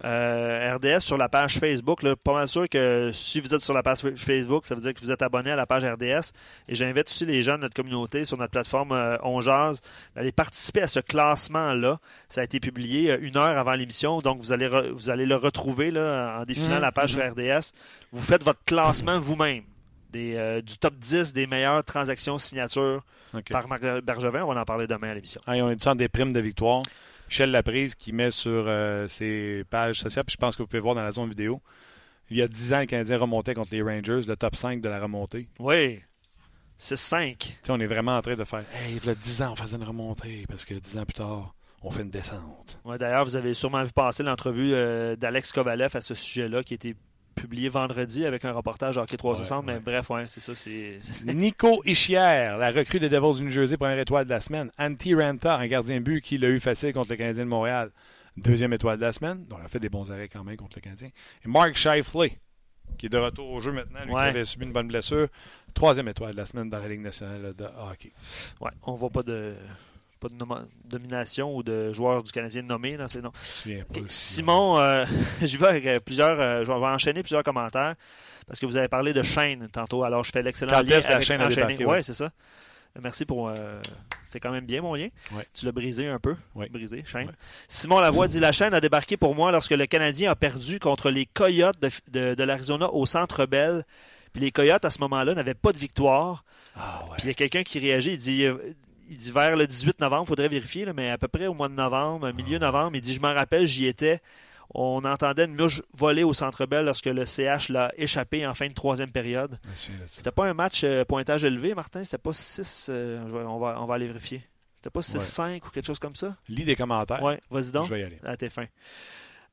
Euh, RDS sur la page Facebook. Là, pas mal sûr que si vous êtes sur la page Facebook, ça veut dire que vous êtes abonné à la page RDS. Et j'invite aussi les gens de notre communauté sur notre plateforme euh, d'aller participer à ce classement-là. Ça a été publié euh, une heure avant l'émission, donc vous allez, vous allez le retrouver là, en défilant mmh, la page mmh. RDS. Vous faites votre classement vous-même. Euh, du top 10 des meilleures transactions signatures par Marc Bergevin. On va en parler demain à l'émission. on est des primes de victoire? Michel Laprise qui met sur euh, ses pages sociales, puis je pense que vous pouvez voir dans la zone vidéo. Il y a 10 ans, le Canadien remontait contre les Rangers, le top 5 de la remontée. Oui. 6-5. On est vraiment en train de faire Hey, il y a 10 ans, on faisait une remontée, parce que 10 ans plus tard, on fait une descente. Ouais, D'ailleurs, vous avez sûrement vu passer l'entrevue euh, d'Alex Kovalev à ce sujet-là, qui était publié vendredi avec un reportage Hockey 360, mais bref, ouais, c'est ça. c'est <laughs> Nico Ischier, la recrue des Devils du New Jersey, première étoile de la semaine. Antti Ranta, un gardien but qui l'a eu facile contre le Canadien de Montréal, deuxième étoile de la semaine. Donc, il a fait des bons arrêts quand même contre le Canadien. Et Mark Shifley, qui est de retour au jeu maintenant, lui qui avait subi une bonne blessure. Troisième étoile de la semaine dans la Ligue nationale de hockey. Ouais, on voit pas de pas de domination ou de joueur du Canadien nommé dans ces noms. Okay. Simon, euh, je vais avec plusieurs, euh, je vais enchaîner plusieurs commentaires parce que vous avez parlé de chaîne tantôt. Alors, je fais l'excellent lien avec la chaîne enchaîner. Oui, c'est ça. Merci pour. Euh, C'était quand même bien, mon lien. Ouais. Tu l'as brisé un peu. Ouais. Brisé, chaîne. Simon Lavoie dit La chaîne a débarqué pour moi lorsque le Canadien a perdu contre les Coyotes de, de, de l'Arizona au Centre Bell. Puis les Coyotes, à ce moment-là, n'avaient pas de victoire. Ah, ouais. Puis il y a quelqu'un qui réagit. Il dit il dit vers le 18 novembre, il faudrait vérifier, là, mais à peu près au mois de novembre, milieu novembre, il dit Je m'en rappelle, j'y étais. On entendait une mouche voler au centre belle lorsque le CH l'a échappé en fin de troisième période. C'était pas un match euh, pointage élevé, Martin? C'était pas 6. Euh, on, va, on va aller vérifier. C'était pas 6-5 ouais. ou quelque chose comme ça? Lis des commentaires. Ouais, vas-y donc. Je vais y aller. À tes fins.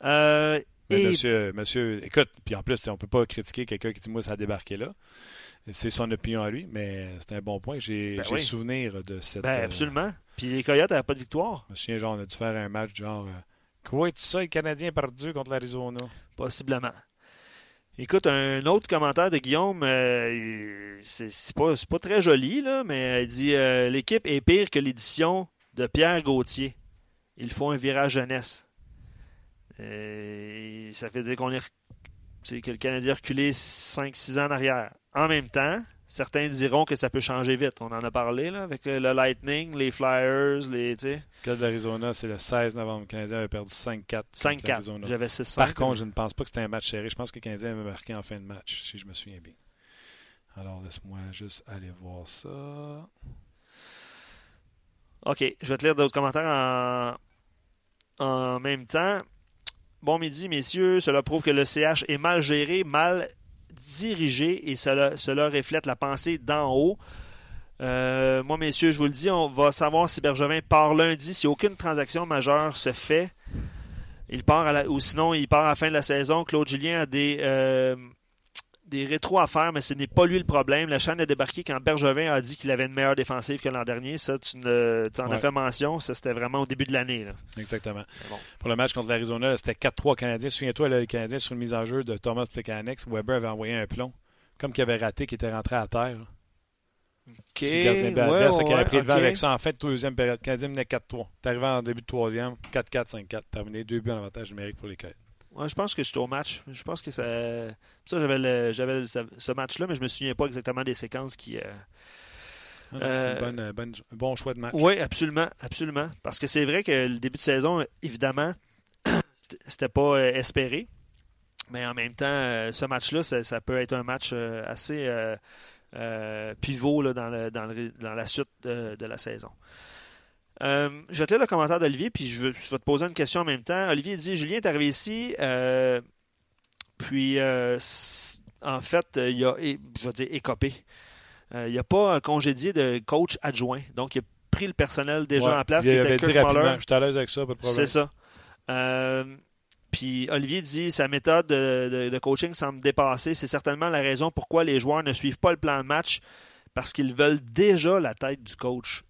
Euh, et... monsieur, monsieur, écoute, puis en plus, on peut pas critiquer quelqu'un qui dit Moi, ça a débarqué là. C'est son opinion à lui, mais c'est un bon point. J'ai ben oui. souvenir de cette. Ben, absolument. Puis les Coyotes n'avaient pas de victoire. Je me souviens, genre, on a dû faire un match genre. Quoi, tout ça, les Canadiens perdu contre l'Arizona? Possiblement. Écoute, un autre commentaire de Guillaume, euh, c'est pas, pas très joli, là, mais il dit euh, L'équipe est pire que l'édition de Pierre Gauthier. Il faut un virage jeunesse. Euh, ça fait dire qu'on est, que le Canadien a reculé 5-6 ans en arrière. En même temps, certains diront que ça peut changer vite. On en a parlé là, avec le Lightning, les Flyers, les. Le cas de l'Arizona, c'est le 16 novembre. Le Canadien avait perdu 5-4. 5-4. J'avais 6 Par contre, je ne pense pas que c'était un match serré. Je pense que le Canadien avait marqué en fin de match, si je me souviens bien. Alors, laisse-moi juste aller voir ça. OK. Je vais te lire d'autres commentaires en, en même temps. Bon midi, messieurs. Cela prouve que le CH est mal géré, mal dirigé et cela, reflète la pensée d'en haut. Euh, moi, messieurs, je vous le dis, on va savoir si Bergevin part lundi. Si aucune transaction majeure se fait, il part ou sinon il part à la fin de la saison. Claude Julien a des, euh, des rétros à faire, mais ce n'est pas lui le problème. La chaîne a débarqué quand Bergevin a dit qu'il avait une meilleure défensive que l'an dernier. Ça, tu, ne, tu en Ouais. as fait mention. Ça, c'était vraiment au début de l'année. là. Exactement. bon. Pour le match contre l'Arizona, c'était 4-3 Canadiens. Souviens-toi, le Canadien sur une mise en jeu de Thomas Plekanec, Weber avait envoyé un plomb, comme qu'il avait raté, qui était rentré à terre. OK. Ouais, adverse, qui avait ouais, pris le vent avec ça en de deuxième période. Le Canadien menait 4-3. T'es arrivé en début de troisième, 4-4, 5-4. Terminé deux buts en avantage numérique pour les Coyotes. Ouais, je pense que j'étais au match. Je pense que ça. Ça, j'avais le- j'avais ce match-là, mais je me souviens pas exactement des séquences qui. euh, Ah Euh, C'est une bonne- bonne- un bon choix de match. Oui, absolument, absolument. Parce que c'est vrai que le début de saison, évidemment, <clears throat> c'était- pas euh, espéré. Mais en même temps, euh, ce match-là, ça, ça peut être un match euh, assez euh, euh, pivot là, dans, le- dans, le- dans la suite de, de la saison. Euh, je te le commentaire d'Olivier, puis je, vais te poser une question en même temps. Olivier dit Julien est arrivé ici, euh, puis euh, en fait, euh, il a, je vais dire, écopé. Il n'y a pas un congédié de coach adjoint. Donc, il a pris le personnel déjà Ouais, en place, il qui avait était dit rapidement. Je suis à l'aise avec ça, pas de problème. C'est ça. Puis Olivier dit sa méthode de, de- de coaching semble dépasser. C'est certainement la raison pourquoi les joueurs ne suivent pas le plan de match parce qu'ils veulent déjà la tête du coach.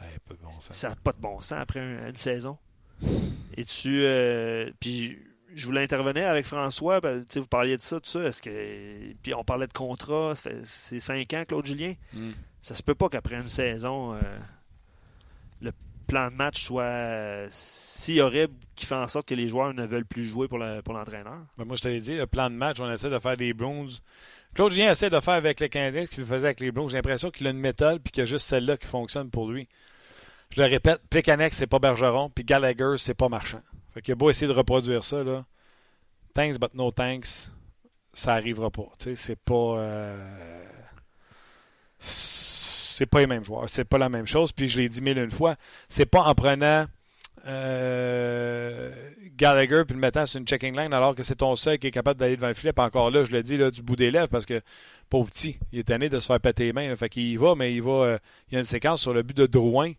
Ouais, pas de bon sens. Ça n'a pas de bon sens après un- une saison. <laughs> Et tu. euh, puis je voulais intervenir avec François. ben, vous parliez de ça, tout ça. Est-ce que. Puis on parlait de contrat. C'est cinq ans, Claude Julien. Mm. Ça se peut pas qu'après une saison, euh, le plan de match soit euh, si horrible qui fait en sorte que les joueurs ne veulent plus jouer pour le- pour l'entraîneur. Ben, moi, je te l'ai dit, le plan de match, on essaie de faire des Browns. Claude Julien essaie de faire avec les Canadiens ce qu'il faisait avec les Browns. J'ai l'impression qu'il a une méthode puis qu'il y a juste celle-là qui fonctionne pour lui. Je le répète, Plekanec, c'est pas Bergeron, puis Gallagher, c'est pas Marchand. Fait qu'il a beau essayer de reproduire ça, là. Thanks but no thanks, ça arrivera pas. Tu sais, c'est pas. euh, C'est pas les mêmes joueurs. C'est pas la même chose. Puis je l'ai dit mille une fois. C'est pas en prenant euh, Gallagher puis le mettant sur une checking line alors que c'est ton seul qui est capable d'aller devant le encore là, je le dis là, du bout des lèvres parce que pauvre petit, il est tanné de se faire péter les mains. Fait qu'il y va, mais il va. euh, il y a une séquence sur le but de Drouin.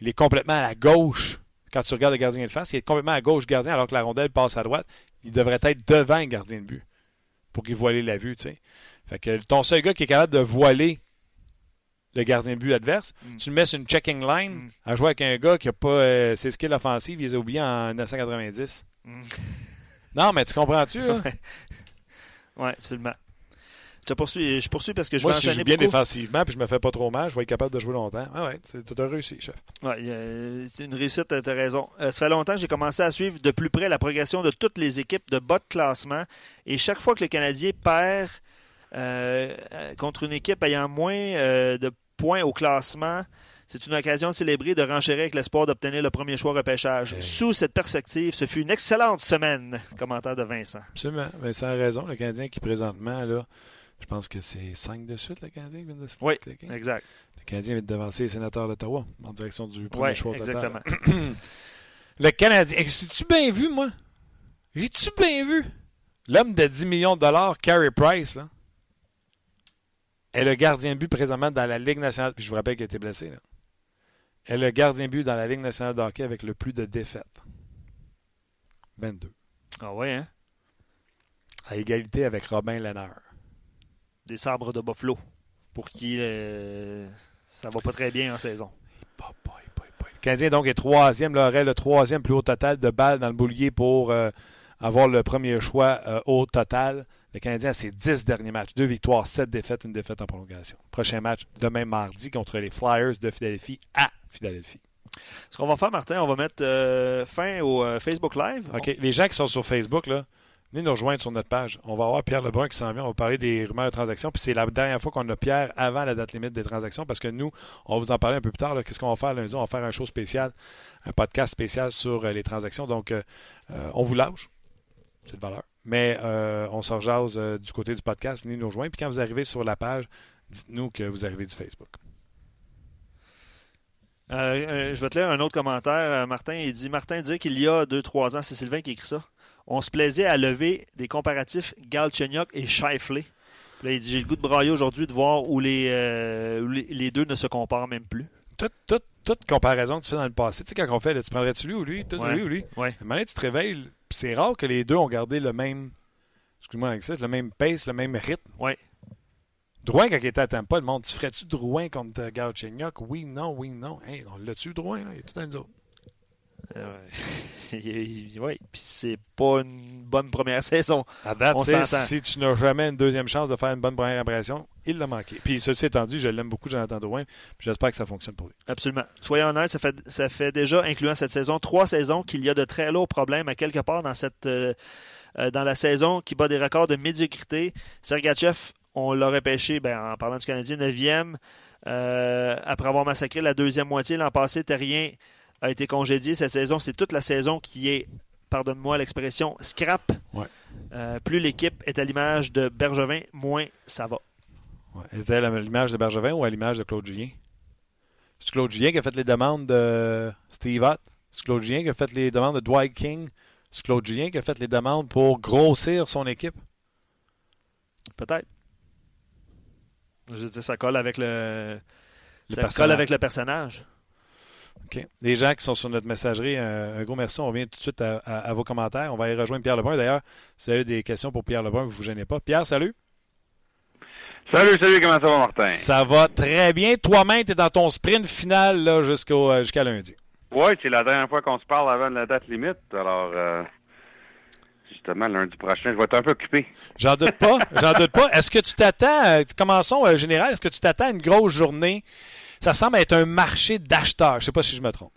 Il est complètement à la gauche. Quand tu regardes le gardien de face, il est complètement à gauche du gardien alors que la rondelle passe à droite. Il devrait être devant le gardien de but pour qu'il voile la vue, tu sais. Fait que ton seul gars qui est capable de voiler le gardien de but adverse, Mm. tu le mets sur une checking line Mm. à jouer avec un gars qui n'a pas euh, ses skills offensifs, il les a oubliés en 1990. Mm. Non, mais tu comprends-tu. <laughs> Ouais, absolument. Je poursuis, je poursuis parce que je Moi, vais si je joue bien beaucoup. défensivement puis je me fais pas trop mal, je vais être capable de jouer longtemps. Ah ouais, tu as réussi, chef. Ouais, euh, c'est une réussite, tu as raison. Euh, ça fait longtemps que j'ai commencé à suivre de plus près la progression de toutes les équipes de bas de classement. Et chaque fois que le Canadien perd euh, euh, contre une équipe ayant moins de points au classement, c'est une occasion de célébrer, de renchérir avec l'espoir d'obtenir le premier choix repêchage. Hey. Sous cette perspective, ce fut une excellente semaine. Commentaire de Vincent. Absolument. Vincent a raison. Le Canadien qui présentement, là, je pense que c'est 5 de suite, le Canadien vient de se Oui, cliquer. Exact. Le Canadien vient de devancer les sénateurs d'Ottawa en direction du premier Oui, choix total. exactement. <clears throat> Le Canadien. J'ai-tu bien vu, moi? J'ai-tu bien vu? L'homme de 10 millions de dollars, Carey Price, là, est le gardien de but présentement dans la Ligue nationale. Puis je vous rappelle qu'il a été blessé. Là. Est le gardien de but dans la Ligue nationale de hockey avec le plus de défaites. 22. Ah ouais, hein? À égalité avec Robin Lennard. Des sabres de Buffalo. Pour qui euh, ça va pas très bien en saison. Le Canadien donc est troisième, là, aurait le troisième plus haut total de balles dans le boulier pour euh, avoir le premier choix euh, au total. Le Canadien a ses dix derniers matchs. Deux victoires, sept défaites, une défaite en prolongation. Prochain match demain mardi contre les Flyers de Philadelphie à Philadelphie. Ce qu'on va faire, Martin, on va mettre fin au Facebook Live. OK. Les gens qui sont sur Facebook, là, venez nous rejoindre sur notre page. On va avoir Pierre Lebrun qui s'en vient. On va parler des rumeurs de transactions. Puis c'est la dernière fois qu'on a Pierre avant la date limite des transactions parce que nous, on va vous en parler un peu plus tard. Qu'est-ce qu'on va faire lundi? On va faire un show spécial, un podcast spécial sur euh, les transactions. Donc, euh, euh, on vous lâche. C'est de valeur. Mais on se rejase du côté du podcast. Venez nous rejoindre. Puis quand vous arrivez sur la page, dites-nous que vous arrivez du Facebook. Je vais te lire un autre commentaire. Martin, il dit Martin dit qu'il y a 2-3 ans, c'est Sylvain qui écrit ça. On se plaisait à lever des comparatifs Galchenyuk et Shifley. Là, il dit J'ai le goût de brailler aujourd'hui de voir où les, euh, où les, deux ne se comparent même plus. Toute, toute, toute comparaison que tu fais dans le passé, tu sais, quand on fait, là, tu prendrais-tu lui ou lui, tout, Ouais. lui ou lui? Ouais. À un moment donné, tu te réveilles, c'est rare que les deux ont gardé le même, excuse-moi le même pace, le même rythme. Ouais. Drouin, quand il était à Tampa, le monde, tu ferais-tu Drouin contre Galchenyuk? Oui, non, oui, non. Hey, on l'a-tu, Drouin? Là? Il est tout à nous autres. Euh, <laughs> oui, puis c'est pas une bonne première saison. À date, On si tu n'as jamais une deuxième chance de faire une bonne première impression, il l'a manqué. Puis ceci étant dit, je l'aime beaucoup, Jonathan Drouin, puis j'espère que ça fonctionne pour lui. Absolument. Soyons honnêtes, ça fait, ça fait déjà, incluant cette saison, trois saisons qu'il y a de très lourds problèmes à quelque part dans cette euh, euh, dans la saison qui bat des records de médiocrité. Sergachev, on l'a repêché, ben, en parlant du Canadien, 9e. euh, après avoir massacré la deuxième moitié l'an passé, Terrien a été congédié. Cette saison, c'est toute la saison qui est, pardonne-moi l'expression, scrap. Ouais. Euh, plus l'équipe est à l'image de Bergevin, moins ça va. Ouais. Est-ce à l'image de Bergevin ou à l'image de Claude Julien? C'est Claude Julien qui a fait les demandes de Steve Ott? C'est Claude Julien qui a fait les demandes de Dwight King? C'est Claude Julien qui a fait les demandes pour grossir son équipe? Peut-être. Je veux dire, ça colle avec le, Le ça colle avec le personnage. OK. Les gens qui sont sur notre messagerie, un, un gros merci. On revient tout de suite à, à- à vos commentaires. On va y rejoindre Pierre Lebrun. D'ailleurs, si vous avez des questions pour Pierre Lebrun, vous ne vous gênez pas. Pierre, salut. Salut, salut, comment ça va, Martin? Ça va très bien. Toi-même, tu es dans ton sprint final là, jusqu'au, euh, jusqu'à lundi. Oui, c'est la dernière fois qu'on se parle avant la date limite. Alors, euh, justement, lundi prochain, je vais être un peu occupé. J'en doute pas. <laughs> J'en doute pas. Est-ce que tu t'attends, euh, commençons euh, général, est-ce que tu t'attends à une grosse journée? Ça semble être un marché d'acheteurs. Je ne sais pas si je me trompe.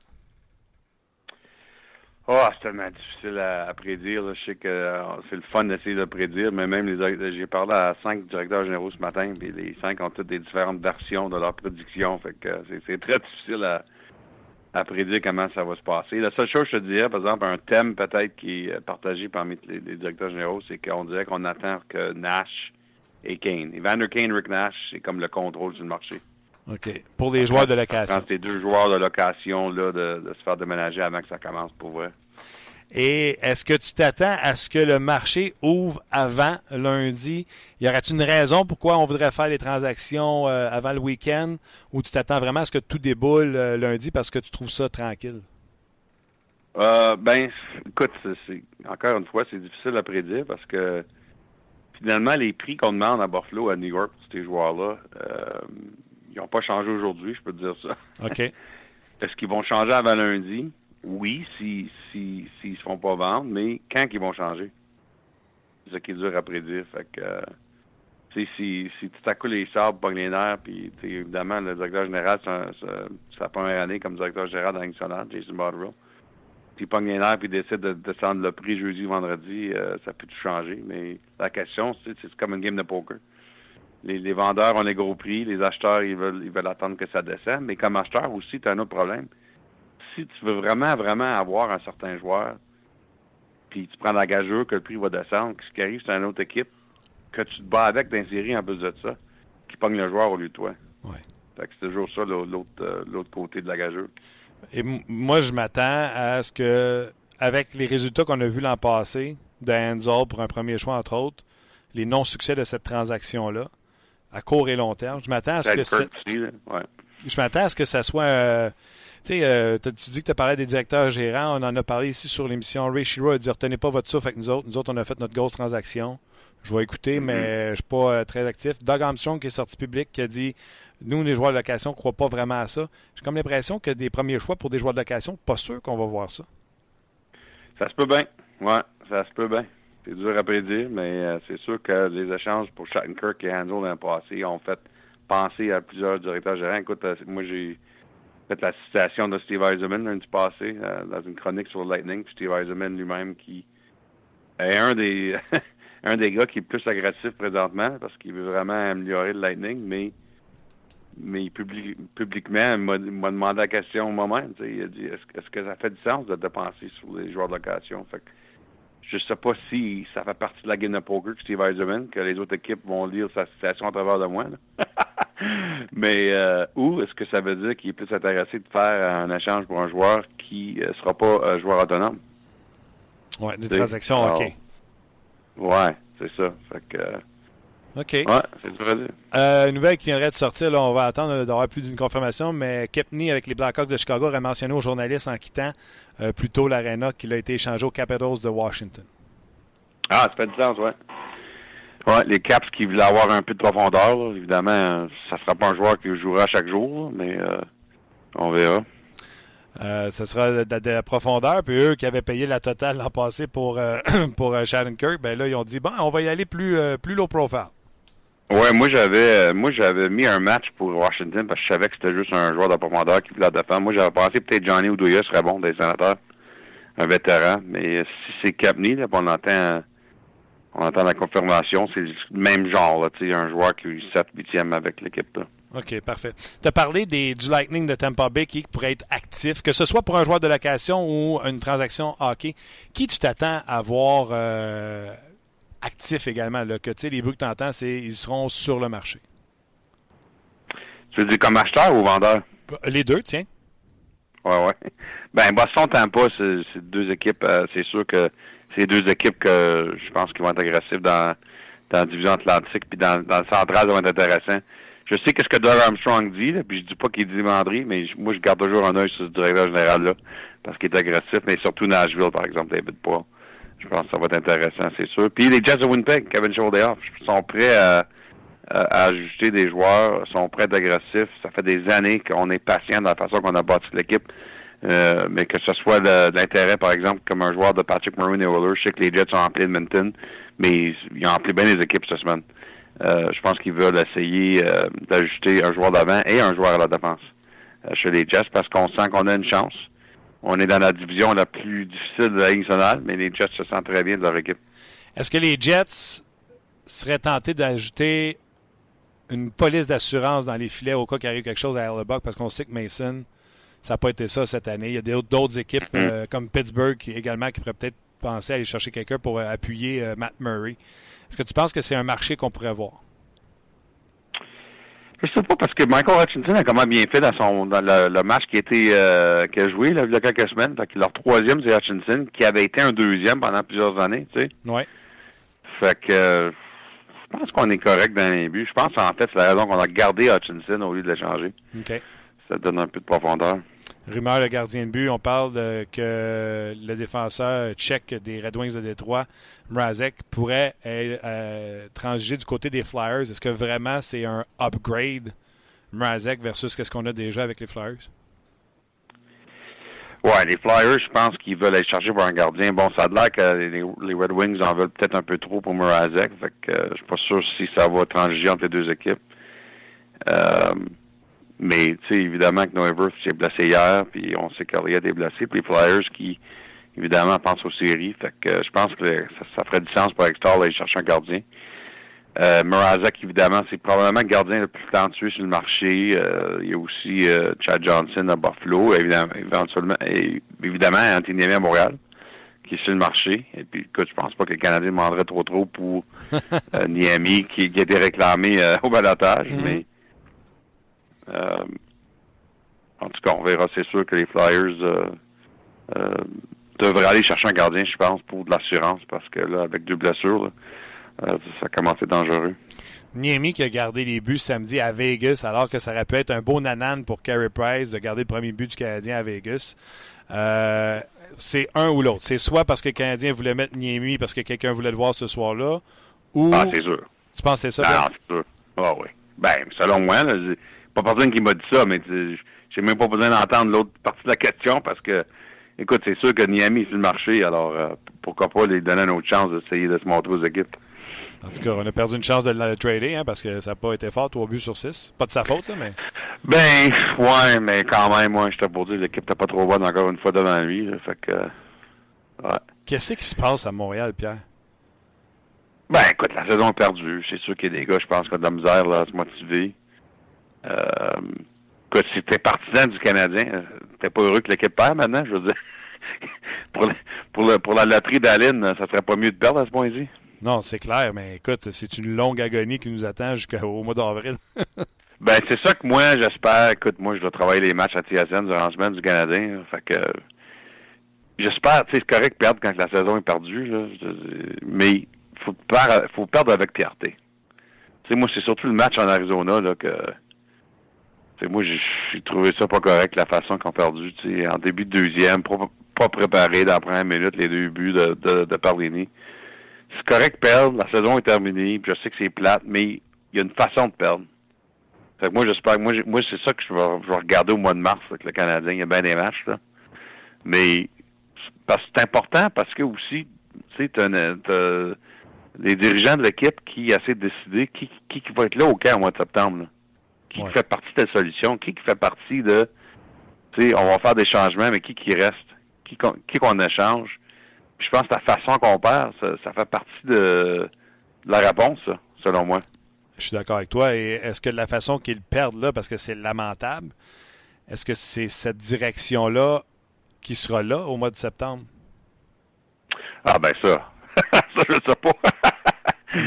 Oh, c'est tellement difficile à, prédire. Je sais que euh, c'est le fun d'essayer de prédire, mais même les j'ai parlé à cinq directeurs généraux ce matin, puis les cinq ont toutes des différentes versions de leurs prédictions. Fait que c'est, très difficile à, prédire comment ça va se passer. La seule chose que je te dirais, par exemple, un thème peut-être qui est partagé parmi les, directeurs généraux, c'est qu'on dirait qu'on attend que Nash et Kane. Evander Kane, Rick Nash, c'est comme le contrôle le marché. OK. Pour les joueurs de Quand location. ces deux joueurs de location là, de, de se faire déménager avant que ça commence pour vrai. Et est-ce que tu t'attends à ce que le marché ouvre avant lundi? Y aurait-il une raison pourquoi on voudrait faire les transactions euh, avant le week-end? Ou tu t'attends vraiment à ce que tout déboule euh, lundi parce que tu trouves ça tranquille? Euh, ben, écoute, c'est- encore une fois, c'est difficile à prédire parce que finalement, les prix qu'on demande à Buffalo, à New York, pour ces joueurs-là, euh, ils n'ont pas changé aujourd'hui, je peux te dire ça. OK. <laughs> Est-ce qu'ils vont changer avant lundi? Oui, si si s'ils se font pas vendre, mais quand ils vont changer? C'est ça qui est dur à prédire. Fait que euh, si, si tout à coup les sables pognent les nerfs, puis évidemment, le directeur général, c'est sa première année comme directeur général dans nationale, Jason Botterill. Puis pogne les nerfs, puis décide de descendre le prix jeudi, vendredi, euh, ça peut tout changer. Mais la question, c'est c'est comme une game de poker. Les, vendeurs ont les gros prix, les acheteurs, ils veulent, ils veulent attendre que ça descende. Mais comme acheteur aussi, tu as un autre problème. Si tu veux vraiment, vraiment avoir un certain joueur, puis tu prends la gageure que le prix va descendre, ce qui arrive, c'est une autre équipe, que tu te bats avec dans série en plus de ça, qui pogne le joueur au lieu de toi. Ouais. Fait que c'est toujours ça l'autre euh, l'autre côté de la gageure. Et moi, je m'attends à ce que, avec les résultats qu'on a vus l'an passé, de pour un premier choix, entre autres, les non-succès de cette transaction-là, à court et long terme, je m'attends à ce que je m'attends à ce que ça soit. Euh, tu sais, euh, tu dis que tu parlé des directeurs gérants. On en a parlé ici sur l'émission. Ray Shiro a dit retenez pas votre souffle avec nous autres. Nous autres, on a fait notre grosse transaction. Je vais écouter, mais mm-hmm. je ne suis pas euh, très actif. Doug Armstrong, qui est sorti public, qui a dit Nous, les joueurs de location, ne croient pas vraiment à ça. J'ai comme l'impression que des premiers choix pour des joueurs de location, pas sûr qu'on va voir ça. Ça se peut bien. Ouais, ça se peut bien. C'est dur à prédire, mais euh, c'est sûr que les échanges pour Shattenkirk et Handel le passé ont fait penser à plusieurs directeurs gérants. Écoute, euh, moi, j'ai fait la citation de Steve Eisenman lundi passé dans une chronique sur Lightning. Steve Eisenman lui-même qui est un des <laughs> un des gars qui est plus agressif présentement parce qu'il veut vraiment améliorer le Lightning, mais mais publiquement, il m'a demandé la question au moment. Il a dit est-ce, que ça fait du sens de dépenser sur les joueurs de location? Je sais pas si ça fait partie de la game de poker que Steve Eisenman, que les autres équipes vont lire sa situation à travers de moi. <laughs> mais euh, ou est-ce que ça veut dire qu'il est plus intéressé de faire un échange pour un joueur qui ne euh, sera pas un joueur autonome? Oui, des transactions, OK. Ouais, c'est ça. Fait que. Euh, OK. Ouais, c'est dur à dire. Euh, une nouvelle qui viendrait de sortir, là, on va attendre d'avoir plus d'une confirmation, mais Kepney avec les Blackhawks de Chicago aurait mentionné aux journalistes en quittant euh, plutôt l'Arena qu'il a été échangé aux Capitals de Washington. Ah, ça fait du sens, ouais. Ouais, les Caps qui voulaient avoir un peu de profondeur, évidemment, ça sera pas un joueur qui jouera chaque jour, mais on verra. Euh, ce sera de, la profondeur. Puis eux qui avaient payé la totale l'an passé pour, euh, <clears throat> pour euh, Kirk, ben là, ils ont dit bon, on va y aller plus, euh, plus low profile. Ouais, moi j'avais moi j'avais mis un match pour Washington parce que je savais que c'était juste un joueur de profondeur qui voulait défendre. Moi j'avais pensé peut-être Johnny Oudouya serait bon des sénateurs, un vétéran. Mais si c'est Capney, là, on entend on entend la confirmation, c'est le même genre, là, un joueur qui est 7 8e avec l'équipe. OK, parfait. Tu as parlé des, du Lightning de Tampa Bay qui pourrait être actif, que ce soit pour un joueur de location ou une transaction hockey. Qui tu t'attends à voir euh, actif également? Là, que les bruits que tu entends, c'est ils seront sur le marché. Tu veux dire comme acheteur ou vendeur? Les deux, tiens. Oui, oui. Ben, Boston, Tampa, c'est deux équipes. Euh, c'est sûr que c'est deux équipes que je pense qu'ils vont être agressifs dans, dans la division atlantique, puis dans, dans le central, ça va être intéressant je sais qu'est-ce que Doug Armstrong dit, là, puis je dis pas qu'il dit Mandry, mais moi, je garde toujours un œil sur ce directeur général-là, parce qu'il est agressif, mais surtout Nashville, par exemple, David Poil. Je pense que ça va être intéressant, c'est sûr. Puis les Jets de Winnipeg, Kevin Sholdayoff, sont prêts à, ajouter des joueurs, sont prêts d'agressifs. Ça fait des années qu'on est patient dans la façon qu'on a bâti l'équipe. Euh, mais que ce soit l'intérêt, par exemple, comme un joueur de Patrick Maroon et Waller, je sais que les Jets ont appelé Edmonton, mais ils ont appelé bien les équipes cette semaine. Euh, je pense qu'ils veulent essayer euh, d'ajouter un joueur d'avant et un joueur à la défense euh, chez les Jets parce qu'on sent qu'on a une chance. On est dans la division la plus difficile de la Ligue nationale, mais les Jets se sentent très bien de leur équipe. Est-ce que les Jets seraient tentés d'ajouter une police d'assurance dans les filets au cas qu'il arrive quelque chose à Hellebuck parce qu'on sait que Mason, ça n'a pas été ça cette année. Il y a d'autres équipes mm-hmm. comme Pittsburgh également qui pourraient peut-être penser à aller chercher quelqu'un pour appuyer Matt Murray. Est-ce que tu penses que c'est un marché qu'on pourrait voir? Je sais pas parce que Michael Hutchinson a quand même bien fait dans son dans le, match qui a été euh, qui a joué là, il y a quelques semaines. Fait que leur troisième c'est Hutchinson qui avait été un deuxième pendant plusieurs années, tu sais. Ouais. Fait que euh, je pense qu'on est correct dans les buts. Je pense en fait c'est la raison qu'on a gardé Hutchinson au lieu de l'échanger. OK. Ça donne un peu de profondeur. Rumeur de gardien de but, on parle de, que le défenseur tchèque des Red Wings de Détroit, Mrazek, pourrait euh, transiger du côté des Flyers. Est-ce que vraiment c'est un upgrade, Mrazek, versus ce qu'on a déjà avec les Flyers? Ouais, les Flyers, je pense qu'ils veulent aller chercher pour un gardien. Bon, ça a l'air que les, Red Wings en veulent peut-être un peu trop pour Mrazek. Fait que euh, je suis pas sûr si ça va transiger entre les deux équipes. Euh, mais, tu sais, évidemment que Noé s'est blessé hier, puis on sait qu'Ariette est blessé. Puis les Flyers qui, évidemment, pensent aux séries. Fait que euh, je pense que ça, ferait du sens pour Hector d'aller chercher un gardien. Euh, évidemment, c'est probablement le gardien le plus talentueux sur le marché. Euh, il y a aussi euh, Chad Johnson à Buffalo, évidemment, éventuellement, et, évidemment Anthony à Montréal, qui est sur le marché. Et puis, écoute, je pense pas que le Canadien demanderait trop trop pour <laughs> Niami, qui, qui, a été réclamé au balotage, mm-hmm. mais en tout cas, on verra. C'est sûr que les Flyers devraient aller chercher un gardien, je pense, pour de l'assurance, parce que là, avec deux blessures, euh, ça commence à être dangereux. Niemi qui a gardé les buts samedi à Vegas, alors que ça aurait pu être un beau nanan pour Carey Price de garder le premier but du Canadien à Vegas. Euh, c'est un ou l'autre. C'est soit parce que le Canadien voulait mettre Niemi parce que quelqu'un voulait le voir ce soir-là, ou... Ah, c'est sûr. Tu penses que c'est ça? Non, c'est sûr. Ah oui. Ben, selon moi, là, pas personne qui m'a dit ça, mais j'ai même pas besoin d'entendre l'autre partie de la question parce que, écoute, c'est sûr que Niemi est sur le marché, alors euh, pourquoi pas lui donner une autre chance d'essayer de se montrer aux équipes. En tout cas, on a perdu une chance de le trader hein, parce que ça n'a pas été fort, trois buts sur six. Pas de sa faute, là, mais. Ben, ouais, mais quand même, moi, je t'ai pour dire, l'équipe n'était pas trop bonne encore une fois devant lui. fait que. Ouais. Qu'est-ce qui se passe à Montréal, Pierre? Ben, écoute, la saison est perdue. C'est sûr qu'il y a des gars, je pense, qui ont de la misère là, à se motiver. Euh, écoute, si t'es partisan du Canadien, t'es pas heureux que l'équipe perd maintenant, je veux dire. <laughs> pour, pour, pour la loterie d'Aline, ça serait pas mieux de perdre à ce point-ci? Non, c'est clair, mais écoute, c'est une longue agonie qui nous attend jusqu'au mois d'avril. <laughs> ben, c'est ça que moi, j'espère. Écoute, moi, je dois travailler les matchs à TSN durant la semaine du Canadien. Fait que j'espère, tu sais, c'est correct de perdre quand la saison est perdue, là, mais faut perdre, faut perdre avec fierté. Tu sais, moi, c'est surtout le match en Arizona là que. Tu sais, moi, j'ai trouvé ça pas correct la façon qu'on a perdu. En début de deuxième, pas, préparé dans la première minute les deux buts de, de, de Parlini c'est correct de perdre, la saison est terminée, je sais que c'est plate, mais il y a une façon de perdre. Fait que moi, j'espère, moi, moi c'est ça que je vais, je vais, regarder au mois de mars avec le Canadien. Il y a bien des matchs, là. Mais parce c'est important parce que aussi, tu sais, t'as, les dirigeants de l'équipe qui essaient de décider qui, qui, qui va être là au camp au mois de septembre. Là. Qui fait partie de la solution, qui, qui fait partie de tu sais, on va faire des changements, mais qui qui reste? Qui, qui qu'on échange? je pense que la façon qu'on perd, ça, fait partie de, la réponse, selon moi. Je suis d'accord avec toi. Et est-ce que la façon qu'ils perdent là, parce que c'est lamentable, est-ce que c'est cette direction-là qui sera là au mois de septembre? Ah ben ça. <laughs> ça, je sais pas.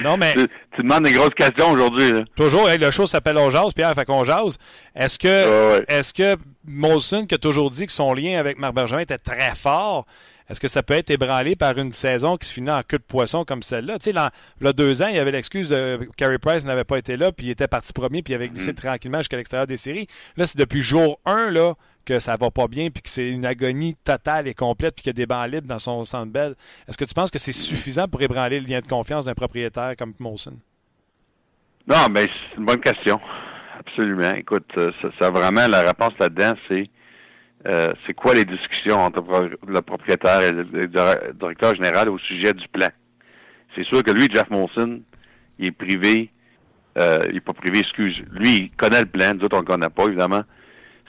Non, mais. Tu, demandes des grosses questions aujourd'hui. Toujours, le show s'appelle On Jase, Pierre, fait qu'on jase. Est-ce que, est-ce que Molson, qui a toujours dit que son lien avec Marc Bergevin était très fort, est-ce que ça peut être ébranlé par une saison qui se finit en queue de poisson comme celle-là? Tu sais, là, deux ans, il y avait l'excuse de Carey Price n'avait pas été là, puis il était parti premier, puis il avait glissé mm. tranquillement jusqu'à l'extérieur des séries. Là, c'est depuis jour 1 là, que ça va pas bien, puis que c'est une agonie totale et complète, puis qu'il y a des bancs libres dans son centre belle. Est-ce que tu penses que c'est suffisant pour ébranler le lien de confiance d'un propriétaire comme Molson? Non, mais c'est une bonne question. Absolument. Écoute, euh, ça, ça vraiment, la réponse là-dedans, c'est euh, c'est quoi les discussions entre le propriétaire et le directeur général au sujet du plan? C'est sûr que lui, Jeff Molson, il est privé, euh, il est pas privé, excuse. Lui, il connaît le plan, nous autres, on le connaît pas, évidemment.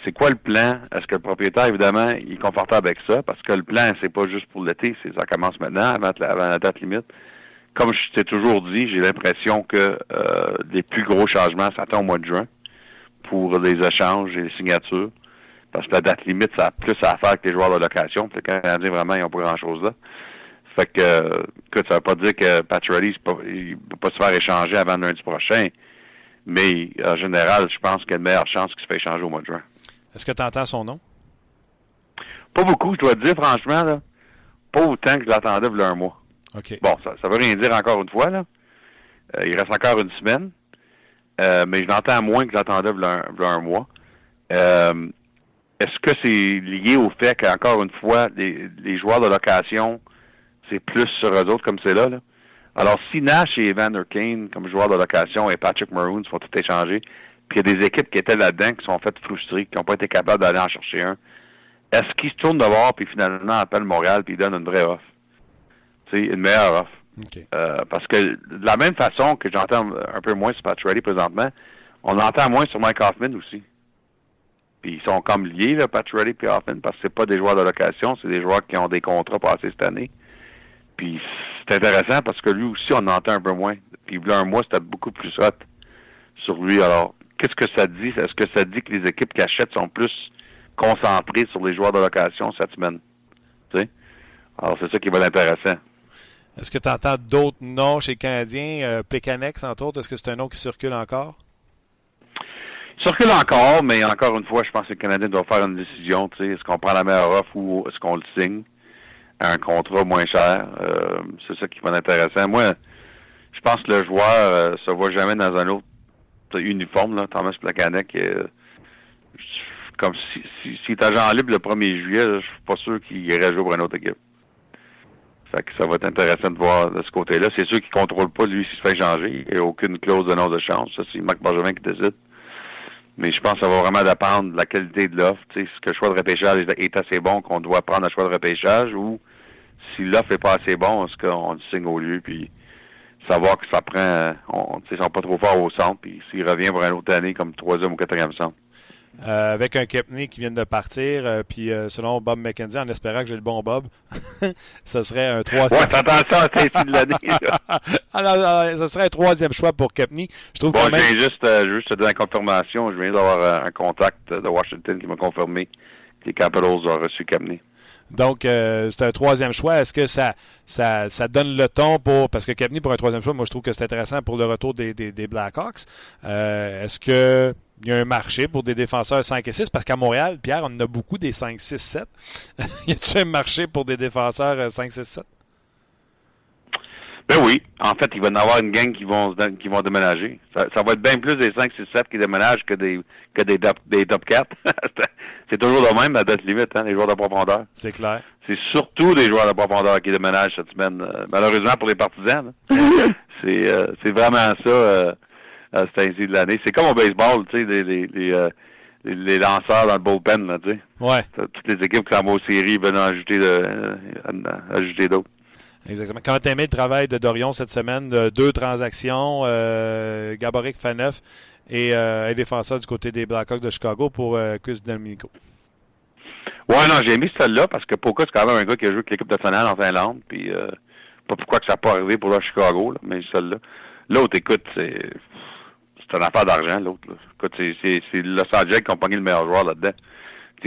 C'est quoi le plan? Est-ce que le propriétaire, évidemment, il est confortable avec ça? Parce que le plan, c'est pas juste pour l'été, c'est ça commence maintenant, avant la, date limite. Comme je t'ai toujours dit, j'ai l'impression que euh, les plus gros changements s'attendent au mois de juin pour les échanges et les signatures. Parce que la date limite, ça a plus à faire que les joueurs de location. Les Canadiens, vraiment, ils n'ont pas grand-chose là. Fait que, écoute, ça veut pas dire que Patrick ne peut pas se faire échanger avant lundi prochain. Mais, en général, je pense qu'il y a une meilleure chance qu'il se fait échanger au mois de juin. Est-ce que tu entends son nom? Pas beaucoup, je dois te dire, franchement, là. Pas autant que je l'attendais il y a un mois. OK. Bon, ça, ça veut rien dire encore une fois, là. Euh, il reste encore une semaine. Euh, mais je l'entends moins que j'attendais il y a un, mois. Euh, est-ce que c'est lié au fait qu'encore une fois, les, joueurs de location, c'est plus sur eux autres comme c'est là, Alors, si Nash et Evander Kane, comme joueurs de location, et Patrick Maroon sont tout échangés, puis il y a des équipes qui étaient là-dedans qui sont faites frustrées, qui n'ont pas été capables d'aller en chercher un, est-ce qu'il se tourne de voir puis finalement appelle Montréal puis il donne une vraie offre? Tu sais, une meilleure offre. Euh, parce que de la même façon que j'entends un peu moins sur Patrick présentement, on entend moins sur Mike Hoffman aussi. Puis ils sont comme liés, là, Patrick et Hoffman, parce que c'est pas des joueurs de location, c'est des joueurs qui ont des contrats passés cette année. Puis c'est intéressant parce que lui aussi, on entend un peu moins. Puis a un mois, c'était beaucoup plus hot sur lui. Alors, qu'est-ce que ça dit? Est-ce que ça dit que les équipes qui achètent sont plus concentrées sur les joueurs de location cette semaine? Tu sais? Alors, c'est ça qui va être intéressant. Est-ce que tu entends d'autres noms chez Canadiens? Euh, Plekanex, entre autres, est-ce que c'est un nom qui circule encore? Circule encore, mais encore une fois, je pense que le Canadien doit faire une décision. Est-ce qu'on prend la meilleure offre ou est-ce qu'on le signe à un contrat moins cher? Euh, c'est ça qui va être intéressant. Moi, je pense que le joueur euh, se voit jamais dans un autre uniforme, là, Thomas Plekanec. Euh, comme si, si, si est agent libre le 1er juillet, je suis pas sûr qu'il irait jouer pour une autre équipe. Fait que ça va être intéressant de voir de ce côté-là. C'est sûr qu'il contrôle pas, lui, s'il se fait changer. Il n'y a aucune clause de non de chance. C'est Marc Benjamin qui décide. Mais je pense que ça va vraiment dépendre de la qualité de l'offre. Est-ce que le choix de repêchage est assez bon qu'on doit prendre un choix de repêchage ou si l'offre n'est pas assez bon, est-ce qu'on le signe au lieu puis savoir que ça prend, on, ils sont pas trop forts au centre, puis s'il revient pour une autre année comme troisième ou quatrième centre. Euh, avec un Kepney qui vient de partir, euh, puis euh, selon Bob McKenzie, en espérant que j'ai le bon Bob, <laughs> ce serait un troisième. Ouais, attention à ces de l'année. alors, <laughs> ce serait un troisième choix pour Kepney. Je trouve bon, je viens juste, juste te donner la confirmation. Je viens d'avoir un contact de Washington qui m'a confirmé que les Capitals ont reçu Kepney. Donc, euh, c'est un troisième choix. Est-ce que ça, ça, ça, donne le ton pour. Parce que Kepney, pour un troisième choix, moi, je trouve que c'est intéressant pour le retour des, des, des Blackhawks. Euh, est-ce qu'il y a un marché pour des défenseurs 5 et 6? Parce qu'à Montréal, Pierre, on en a beaucoup des 5, 6, 7. y a-t-il un marché pour des défenseurs 5, 6, 7? Ben oui. En fait, il va y en avoir une gang qui vont qui vont déménager. Ça, ça va être bien plus des 5, 6, 7 qui déménagent que des que des top, des top 4. <laughs> c'est toujours le même à date limite, hein, les joueurs de profondeur. C'est clair. C'est surtout des joueurs de profondeur qui déménagent cette semaine. Euh, malheureusement pour les partisans. <laughs> c'est euh, c'est vraiment ça euh, à cette de l'année. C'est comme au baseball, tu sais, les, les, les, euh, les, lanceurs dans le bullpen, là, tu sais. Ouais. Toutes les équipes qui sont aux séries en ajouter de, ajouter d'autres. Exactement. Quand tu aimé le travail de Dorion cette semaine, de deux transactions, euh, Gaborik Faneuf et euh, un défenseur du côté des Blackhawks de Chicago pour euh, Chris Delmico. Ouais, non, j'ai mis celle-là parce que Poka, c'est quand même un gars qui a joué avec l'équipe de finale en Finlande. Puis, euh, pas pourquoi que ça n'a pas arrivé pour le Chicago, là, mais celle-là. L'autre, écoute, c'est c'est une affaire d'argent, l'autre. Écoute, c'est Los Angeles qui ont pogné le meilleur joueur là-dedans.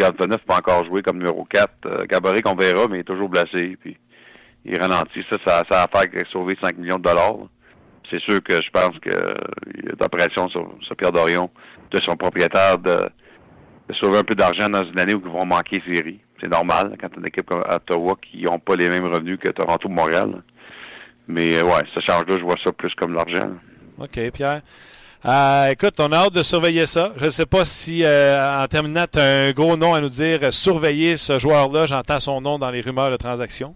Antonov pas encore joué comme numéro 4. Euh, Gaborik, on verra, mais il est toujours blessé. Puis, il ralentit. Ça, ça, a fait sauver 5 millions de dollars. C'est sûr que je pense qu'il y a de la sur, sur, Pierre Dorion, de son propriétaire, de, sauver un peu d'argent dans une année où ils vont manquer série. C'est normal quand une équipe comme Ottawa qui n'ont pas les mêmes revenus que Toronto ou Montréal. Mais euh, ouais, ce charge-là, je vois ça plus comme l'argent. OK, Pierre? Euh, écoute, on a hâte de surveiller ça. Je ne sais pas si, euh, en terminant, tu as un gros nom à nous dire. Surveiller ce joueur-là, j'entends son nom dans les rumeurs de transaction.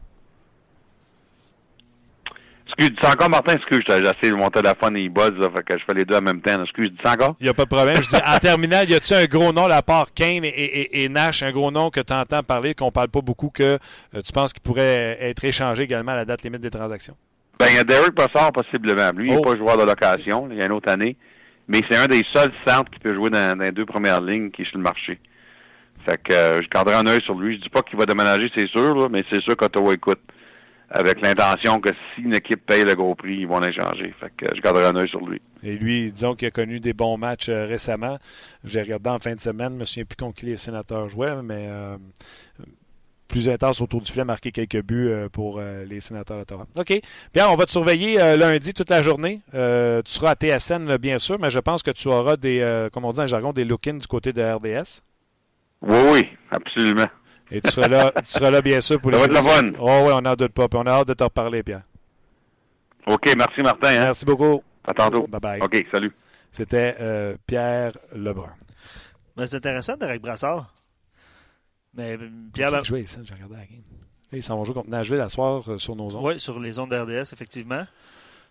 Excuse, dis encore, Martin, excuse, j'essaie de mon téléphone et il buzz, fait que je fais les deux en même temps. Excuse, dis encore? Il n'y a pas de problème. Je dis, en terminant, y a-tu un gros nom, à part Kane et, Nash, un gros nom que tu entends parler, qu'on parle pas beaucoup, que euh, tu penses qu'il pourrait être échangé également à la date limite des transactions? Ben, il y a Derek Bossard, possiblement. Lui, il n'est oh. pas joueur de location, il y a une autre année. Mais c'est un des seuls centres qui peut jouer dans, les deux premières lignes qui est sur le marché. Fait que euh, je garderai un œil sur lui. Je dis pas qu'il va déménager, c'est sûr, mais c'est sûr qu'Ottawa écoute avec l'intention que si une équipe paye le gros prix, ils vont l'échanger. Fait que je garderai un œil sur lui. Et lui, disons qu'il a connu des bons matchs euh, récemment. J'ai regardé en fin de semaine, je me souviens plus contre qui les sénateurs jouaient, mais euh, plus intense autour du filet, marqué quelques buts euh, pour les sénateurs de Toronto. OK. Bien, on va te surveiller lundi toute la journée. tu seras à TSN, bien sûr, mais je pense que tu auras des, comme on dit en jargon, des look-ins du côté de RDS. Oui, oui, absolument. Et tu seras là, <laughs> tu seras là bien sûr pour les. Ça va être la bonne. Oh oui, on n'en doute pas. Puis on a hâte de te reparler, Pierre. OK, merci Martin. Hein. Merci beaucoup. À tantôt. Bye bye. OK, salut. C'était euh, Pierre Lebrun. Mais c'est intéressant, Derek Brassard. Mais Pierre Lebrun. joué ça, j'ai regardé la game. Ils s'en vont jouer contre Nashville à soir euh, sur nos ondes. Oui, sur les ondes d'RDS, effectivement.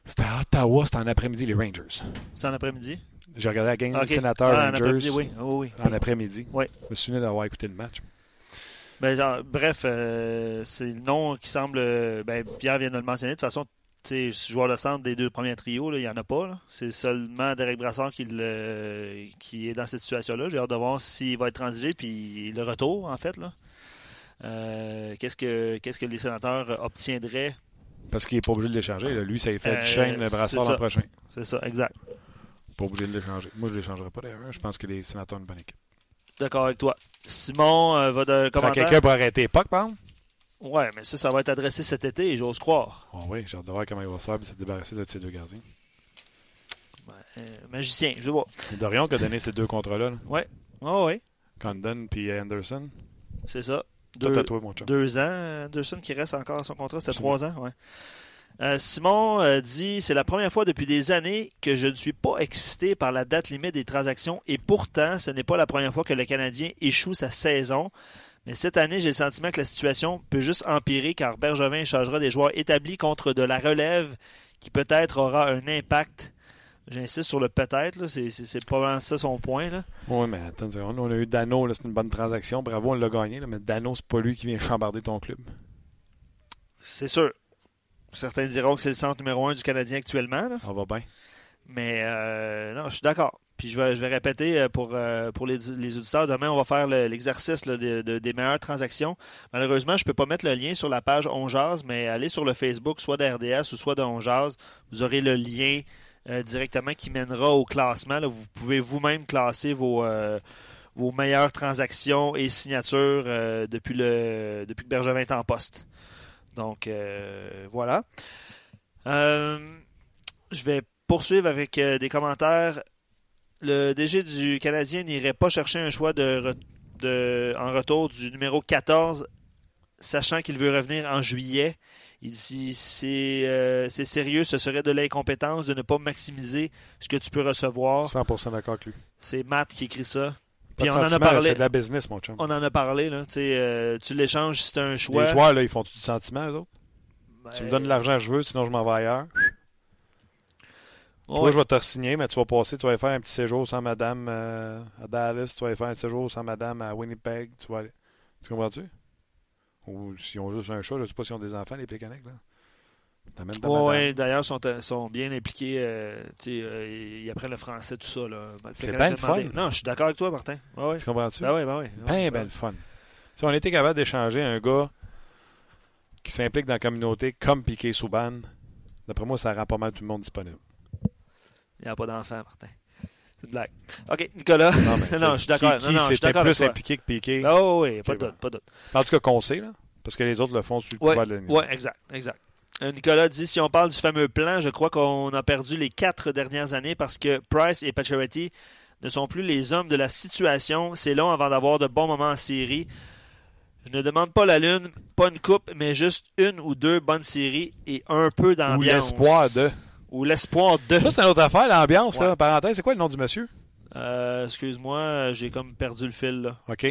C'était à Ottawa, c'était en après-midi, les Rangers. C'est en après-midi? J'ai regardé la game okay. sénateur ah, Rangers. En, oui. Oh, oui. En après-midi. Oui. Je me souviens d'avoir écouté le match. Ben, bref, c'est le nom qui semble. Ben, Pierre vient de le mentionner. De toute façon, joueur de centre des deux premiers trios, il n'y en a pas. C'est seulement Derek Brassard qui, qui, est dans cette situation-là. J'ai hâte de voir s'il va être transigé, puis le retour, en fait. qu'est-ce, que, qu'est-ce que les sénateurs obtiendraient? Parce qu'il n'est pas obligé de l'échanger. Lui, ça fait euh, chaîne le brassard l'an prochain. C'est ça, exact. Pas obligé de l'échanger. Moi, je ne l'échangerai pas d'ailleurs. Je pense que les sénateurs ont une bonne équipe. D'accord avec toi. Simon euh, va de commentaire. quelqu'un pour arrêter Puck, par exemple? Ouais, mais ça, ça va être adressé cet été, j'ose croire. Oh oui, j'ai hâte de voir comment il va faire et se débarrasser de ces deux gardiens. Euh, magicien, je vois. C'est Dorion qui a donné ces deux contrats-là. Oui, oh, oui. Condon puis Anderson. C'est ça. Deux, deux ans. Anderson qui reste encore à son contrat, c'était trois ans. Ouais. Euh, Simon euh, dit C'est la première fois depuis des années que je ne suis pas excité par la date limite des transactions et pourtant, ce n'est pas la première fois que le Canadien échoue sa saison. Mais cette année, j'ai le sentiment que la situation peut juste empirer car Bergevin changera des joueurs établis contre de la relève qui peut-être aura un impact. J'insiste sur le peut-être, c'est pas ça son point. Là. Oui, mais attends, on a eu Dano, c'est une bonne transaction. Bravo, on l'a gagné, mais Dano, c'est pas lui qui vient chambarder ton club. C'est sûr. Certains diront que c'est le centre numéro un du Canadien actuellement. On va bien. Mais euh, non, je suis d'accord. Puis je vais, je vais répéter euh, pour, euh, pour les, les, auditeurs, demain, on va faire l'exercice de, des meilleures transactions. Malheureusement, je ne peux pas mettre le lien sur la page On mais allez sur le Facebook, soit d'RDS ou soit de Vous aurez le lien directement qui mènera au classement. Vous pouvez vous-même classer vos, vos meilleures transactions et signatures depuis, le, depuis que Bergevin est en poste. Donc, euh, voilà. Euh, je vais poursuivre avec euh, des commentaires. Le DG du Canadien n'irait pas chercher un choix de, en retour du numéro 14, sachant qu'il veut revenir en juillet. Il dit c'est c'est sérieux, ce serait de l'incompétence de ne pas maximiser ce que tu peux recevoir. 100% d'accord avec lui. C'est Matt qui écrit ça. Puis on en a parlé. C'est de la business, mon chum. On en a parlé, là. Euh, tu l'échanges si c'est un choix. Les joueurs, là, ils font du sentiment, eux autres. Tu me donnes l'argent que je veux, sinon je m'en vais ailleurs. Toi, je vais te signer, mais tu vas passer, tu vas faire un petit séjour sans madame euh, à Dallas, tu vas faire un séjour sans madame à Winnipeg, tu vas aller. Tu comprends-tu? Ou s'ils ont juste un chat, je ne sais pas s'ils ont des enfants, les Pécaniques, là. Oui, d'ailleurs, ils sont, sont, bien impliqués. Euh, euh, ils apprennent le français, tout ça. C'est bien le fun. Non, je suis d'accord avec toi, Martin. Ouais, tu comprends-tu? Ben oui, ben oui. Ben, ben le fun. Si on était capable d'échanger un gars qui s'implique dans la communauté comme Piqué Souban, d'après moi, ça rend pas mal tout le monde disponible. Il n'y a pas d'enfant, Martin. C'est une blague. OK, Nicolas. Non, <laughs> non je suis d'accord. Qui, qui c'était plus impliqué que Piqué? Oh, oui, pas de doute, pas de doute. En tout cas, qu'on sait, là. Parce que les autres le font sur le pouvoir de l'ennemi. Oui, exact, exact. Euh, Nicolas dit si on parle du fameux plan, je crois qu'on a perdu les quatre dernières années parce que Price et Pacioretty ne sont plus les hommes de la situation. C'est long avant d'avoir de bons moments en série. Je ne demande pas la lune, pas une coupe, mais juste une ou deux bonnes séries et un peu d'ambiance. Ou l'espoir de. Ou l'espoir de. Ça, c'est une autre affaire, l'ambiance. Parenthèse, c'est quoi le nom du monsieur? Euh, excuse-moi, j'ai comme perdu le fil. Là. OK.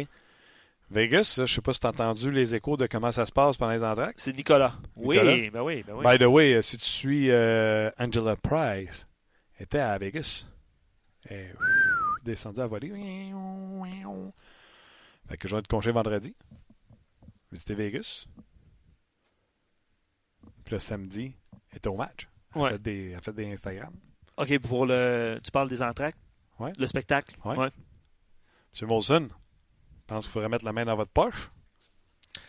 Vegas, je ne sais pas si tu as entendu les échos de comment ça se passe pendant les entraques. C'est Nicolas. Oui, ben oui, ben oui. By the way, si tu suis euh, Angela Price, elle était à Vegas. Elle est descendue à voler. Fait que je vais être congé vendredi. Visiter Vegas. Puis le samedi, elle était au match. Elle, a fait des, elle fait des Instagram. OK, pour le. Tu parles des entraques? Oui. Le spectacle? Oui. Ouais. M. Molson, je pense qu'il faudrait mettre la main dans votre poche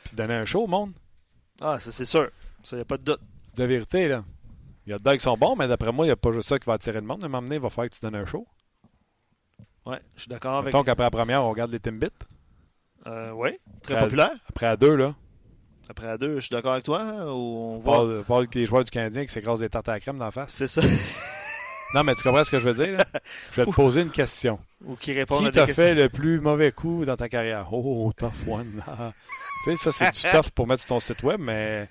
puis donner un show au monde. Ah, ça c'est sûr. Ça, y a pas de doute. De vérité, là. Il y a des qui sont bons, mais d'après moi, il n'y a pas juste ça qui va attirer le monde. À un moment donné, il va falloir que tu donnes un show. Ouais, je suis d'accord avec. Donc après la première, on regarde les Timbits. Euh, oui, très populaire. après à deux, là. Après à deux, je suis d'accord avec toi. Hein, on voit... Pas, avec les joueurs du Canadien qui s'écrasent des tartes à la crème la face. C'est ça. Non, mais tu comprends ce que je veux dire? Je vais te poser une question. Ou qui répond qui t'a fait le plus mauvais coup dans ta carrière? Oh, tough one. <laughs> tu sais, ça, c'est du <laughs> stuff pour mettre sur ton site web, mais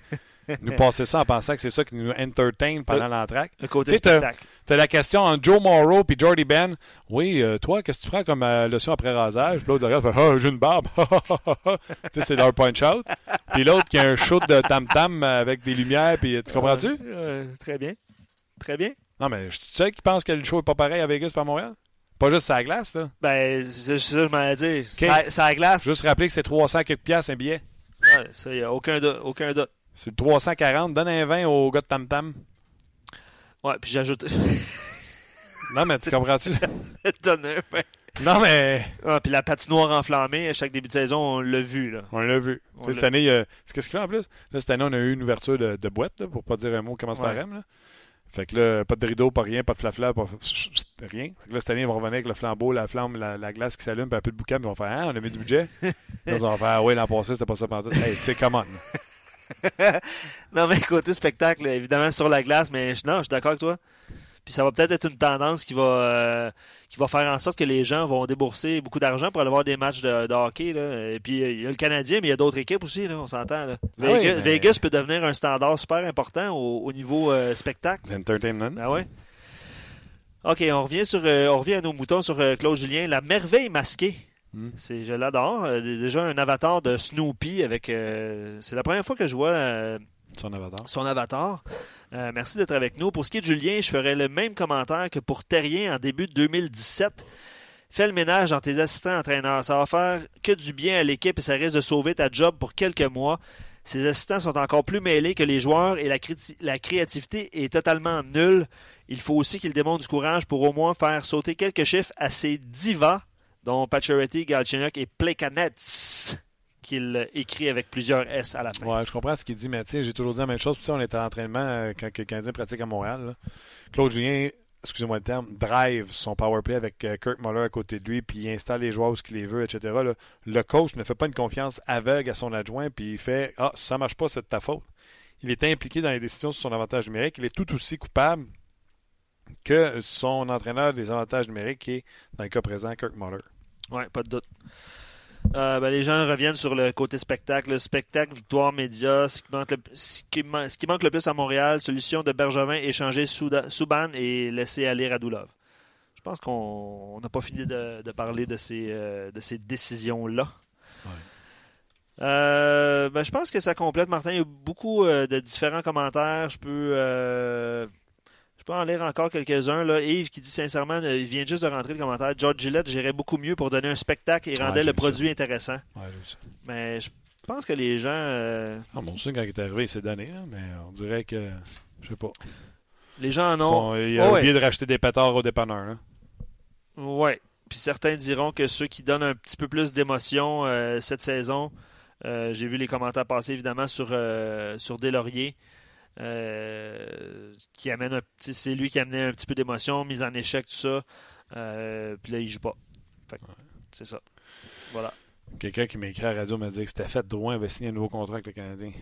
nous passer ça en pensant que c'est ça qui nous entertain pendant l'entraque. Le côté spectacle. Tu as la question entre Joe Morrow et Jordy Ben. Oui, euh, toi, qu'est-ce que tu prends comme euh, leçon après rasage? Puis l'autre regarde, fait Ah, j'ai une barbe. <laughs> tu sais, c'est leur punch-out. Puis l'autre qui a un shoot de tam-tam avec des lumières. Puis tu comprends-tu? Euh, très bien. Très bien. Non, mais tu sais qui pense que le show est pas pareil à Vegas par Montréal? Pas juste sa glace, là. Ben, c'est ça que je m'allais dire. Sa, glace. Juste rappeler que c'est 300 quelques piastres un billet. Ouais, ça, il n'y a aucun doute. Aucun doute. C'est 340. Donne un 20 au gars de Tam Tam. Ouais, puis j'ajoute. non, mais tu comprends-tu? <laughs> Donne un 20. Non, mais. Ah, puis la patinoire enflammée, à chaque début de saison, on l'a vu. Là. On l'a vu. cette année, qu'est-ce qu'il fait en plus? Là, cette année, on a eu une ouverture de, de boîte, là, pour pas dire un mot qui commence par M. Là. Fait que là, pas de rideau, pas rien, pas de flafla, pas rien. Fait que là, cette année, ils vont revenir avec le flambeau, la flamme, la, glace qui s'allume, puis un peu de boucan, puis ils vont faire Ah, on a mis du budget. <laughs> là, ils vont faire Ah, ouais, l'an passé, c'était pas ça pendant tout. Hey, tu sais, comment? Non, mais côté spectacle, évidemment, sur la glace, mais non, je suis d'accord avec toi. Puis ça va peut-être être une tendance qui va, euh, qui va faire en sorte que les gens vont débourser beaucoup d'argent pour aller voir des matchs de, hockey. Là. Et puis il y a le Canadien, mais il y a d'autres équipes aussi, là, on s'entend. Ah Vegas, peut devenir un standard super important au, niveau euh, spectacle. Entertainment. Ben ouais. OK, on revient sur euh, on revient à nos moutons sur Claude Julien. La merveille masquée. Hmm. C'est, je l'adore. déjà un avatar de Snoopy avec. c'est la première fois que je vois son avatar. Son avatar. Euh, merci d'être avec nous. Pour ce qui est de Julien, je ferai le même commentaire que pour Terrien en début de 2017. Fais le ménage dans tes assistants entraîneurs. Ça va faire que du bien à l'équipe et ça risque de sauver ta job pour quelques mois. Ces assistants sont encore plus mêlés que les joueurs et la, la créativité est totalement nulle. Il faut aussi qu'ils démontrent du courage pour au moins faire sauter quelques chiffres à ces divas, dont Pacioretty, Galchenyuk et Plekanets qu'il écrit avec plusieurs S à la fin. Ouais, je comprends ce qu'il dit, mais j'ai toujours dit la même chose. Puis, on était à l'entraînement euh, quand le Canadien pratique à Montréal. Claude Julien, excusez-moi le terme, drive son power play avec euh, Kirk Muller à côté de lui, puis il installe les joueurs où qu'il les veut, etc. Le coach ne fait pas une confiance aveugle à son adjoint, puis il fait Ah, ça marche pas, c'est de ta faute. Il est impliqué dans les décisions sur son avantage numérique. Il est tout aussi coupable que son entraîneur des avantages numériques, qui est, dans le cas présent, Kirk Muller. Oui, pas de doute. Euh, ben, les gens reviennent sur le côté spectacle. Le spectacle, victoire, média, ce qui, manque le, ce, qui manque le plus à Montréal, solution de Bergevin, échanger Souban et laisser aller Radulov. Je pense qu'on n'a pas fini de, parler de ces, euh, de ces décisions-là. Euh, ben, je pense que ça complète, Martin. Il y a beaucoup de différents commentaires. Je peux peux en lire encore quelques-uns. Là. Yves qui dit sincèrement, euh, il vient juste de rentrer le commentaire. George Gillette gérait beaucoup mieux pour donner un spectacle et rendait le produit intéressant. mais je pense que les gens. Euh... Ah, bon, quand il est arrivé, il s'est donné, hein, mais on dirait que. Je sais pas. Les gens en ont. il a oublié de racheter des pétards au dépanneur. Hein. Oui. Puis certains diront que ceux qui donnent un petit peu plus d'émotion euh, cette saison, euh, j'ai vu les commentaires passer évidemment sur, sur Delaurier. Euh, qui amène un petit, c'est lui qui amenait un petit peu d'émotion, mise en échec, tout ça. Euh, puis là, il joue pas. C'est ça. Voilà. Quelqu'un qui m'a écrit à la radio m'a dit que c'était fait. Drouin avait signé un nouveau contrat avec le Canadien.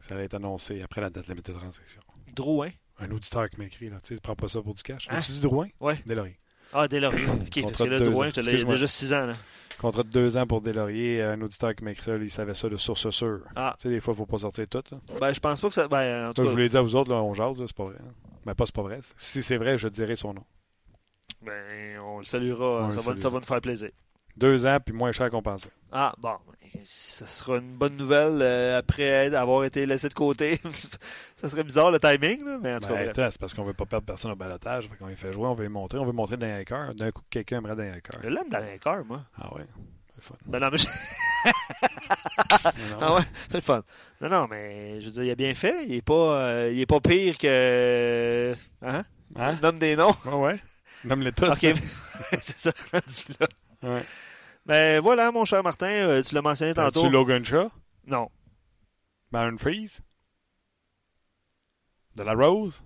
Ça allait être annoncé après la date limite de transaction. Drouin? Un auditeur qui m'a écrit. Là. Tu sais, prends pas ça pour du cash. Hein? Tu dis Drouin? Oui. Delaurier. Ah, Delaurier. OK, parce que là, Drouin, j'étais déjà 6 ans. Là. Contrat de deux ans pour Delaurier. Un auditeur qui m'a écrit ça, il savait ça de source sûre. Ah. Tu sais, des fois, il ne faut pas sortir tout. Ben, je pense pas que ça. Ben, en tout cas... Je vous l'ai dit à vous autres, là, on jase, c'est pas vrai. Mais ben, pas, c'est pas vrai. Si c'est vrai, je dirai son nom. Ben, on le saluera. ça, va, ça va nous faire plaisir. Deux ans, puis moins cher qu'on pensait. Ah, bon. Ça sera une bonne nouvelle euh, après avoir été laissé de côté. <laughs> ça serait bizarre le timing, là, mais en tout cas. Ben, c'est parce qu'on veut pas perdre personne au balotage. Quand il fait jouer, on veut montrer. On veut montrer dans les cœurs. D'un coup, quelqu'un aimerait dans les cœurs. Je l'aime dans les cœurs, moi. Ah ouais. C'est fun. Ben non, mais. <laughs> ah ouais, c'est le fun. Non, non, mais je veux dire, il a bien fait. Il est pas, euh, il est pas pire que. Hein? hein? Nomme des noms. Ouais, ouais. Nomme les tous. Ok. <laughs> c'est ça, rendu là. Ouais. Ben voilà, mon cher Martin, euh, tu l'as mentionné tantôt. Tu Logan Shaw? Non. Baron Freeze? De la Rose?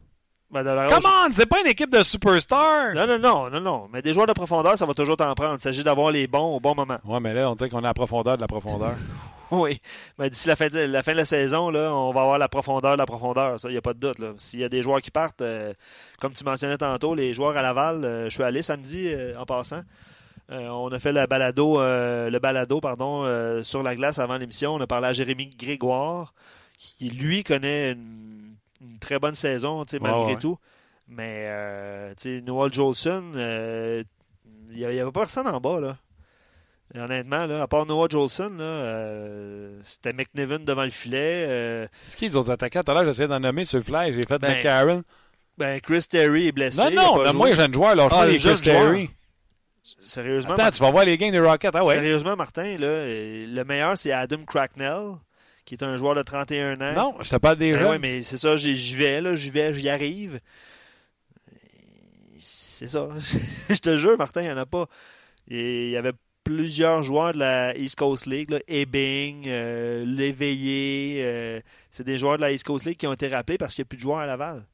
Ben de la Rose. Come on! C'est pas une équipe de superstars! Non, non, non, non, non. Mais des joueurs de profondeur, ça va toujours t'en prendre. Il s'agit d'avoir les bons au bon moment. Ouais, mais là, on dirait qu'on a la profondeur de la profondeur. <laughs> oui. Mais d'ici la fin, de, la fin de la saison, là, on va avoir la profondeur de la profondeur. Ça, il n'y a pas de doute. S'il y a des joueurs qui partent, euh, comme tu mentionnais tantôt, les joueurs à Laval, euh, je suis allé samedi en passant. Euh, on a fait le balado, euh, le balado pardon, euh, sur la glace avant l'émission. On a parlé à Jérémy Grégoire, qui lui connaît une, très bonne saison, malgré tout. Mais Noel Jolson, il n'y avait, pas personne en bas. Là. honnêtement, là, à part Noah Jolson, c'était McNevin devant le filet. C'est qui les autres attaquants? Tout à l'heure, j'essayais d'en nommer sur le fly. J'ai fait ben, McCarron. Ben, Chris Terry est blessé. Non, non, moi, j'ai un joueur. Là, ah, Chris Terry. Sérieusement. Attends, tu vas voir les gains des Rockets. Ah ouais. Sérieusement, Martin, là, le meilleur, c'est Adam Cracknell, qui est un joueur de 31 ans. Non, je te parle des ben jeunes. Oui, mais c'est ça, j'y vais, là, j'y vais, j'y arrive. C'est ça. <laughs> je te jure, Martin, il n'y en a pas. Il y avait plusieurs joueurs de la East Coast League, là, Ebing, euh, Léveillé. Euh, c'est des joueurs de la East Coast League qui ont été rappelés parce qu'il n'y a plus de joueurs à Laval.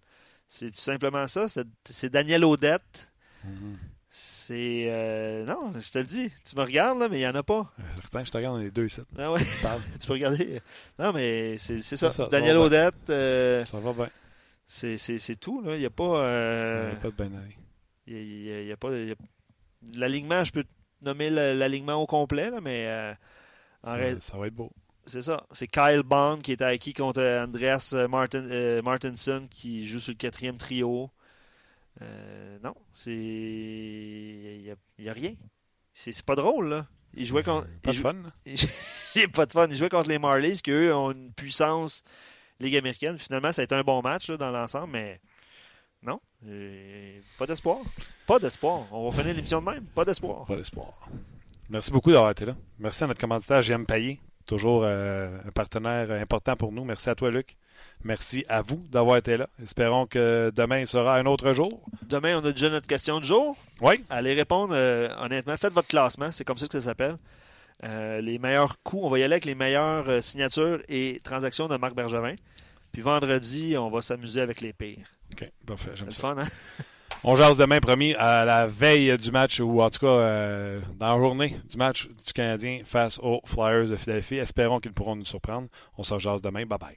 C'est tout simplement ça. C'est Daniel Odette. Mm-hmm. C'est. Euh, non, je te le dis. Tu me regardes, là, mais il n'y en a pas. Certain, je te regarde dans les deux sites. Ah ouais? tu <laughs> peux regarder. Non, mais c'est ça. Daniel Odette. ça va bien. C'est tout, là. Il n'y a pas. Euh, ça pas de bien Il n'y a, pas. L'alignement, je peux nommer l'alignement au complet, là, mais. Euh, ça, va être beau. C'est ça. C'est Kyle Bond qui est acquis contre Andreas Martin, Martinson qui joue sur le quatrième trio. Euh, non, c'est. Il n'y a, rien. C'est pas drôle, là. Il jouait contre. Pas de fun. <laughs> Il pas de fun. Il jouait contre les Marlies, qui eux ont une puissance Ligue américaine. Finalement, ça a été un bon match dans l'ensemble, mais non. Euh, pas d'espoir. Pas d'espoir. On va finir l'émission de même. Pas d'espoir. Pas d'espoir. Merci beaucoup d'avoir été là. Merci à notre commanditaire J'aime Payé. Toujours euh, un partenaire important pour nous. Merci à toi, Luc. Merci à vous d'avoir été là. Espérons que demain sera un autre jour. Demain, on a déjà notre question du jour. Oui. Allez répondre euh, honnêtement. Faites votre classement. C'est comme ça que ça s'appelle. Euh, les meilleurs coups. On va y aller avec les meilleures euh, signatures et transactions de Marc Bergevin. Puis vendredi, on va s'amuser avec les pires. OK, parfait. J'aime ça. fun, hein? <laughs> On jase demain, promis, à la veille du match, ou en tout cas dans la journée du match du Canadien face aux Flyers de Philadelphie. Espérons qu'ils pourront nous surprendre. On se jase demain. Bye bye.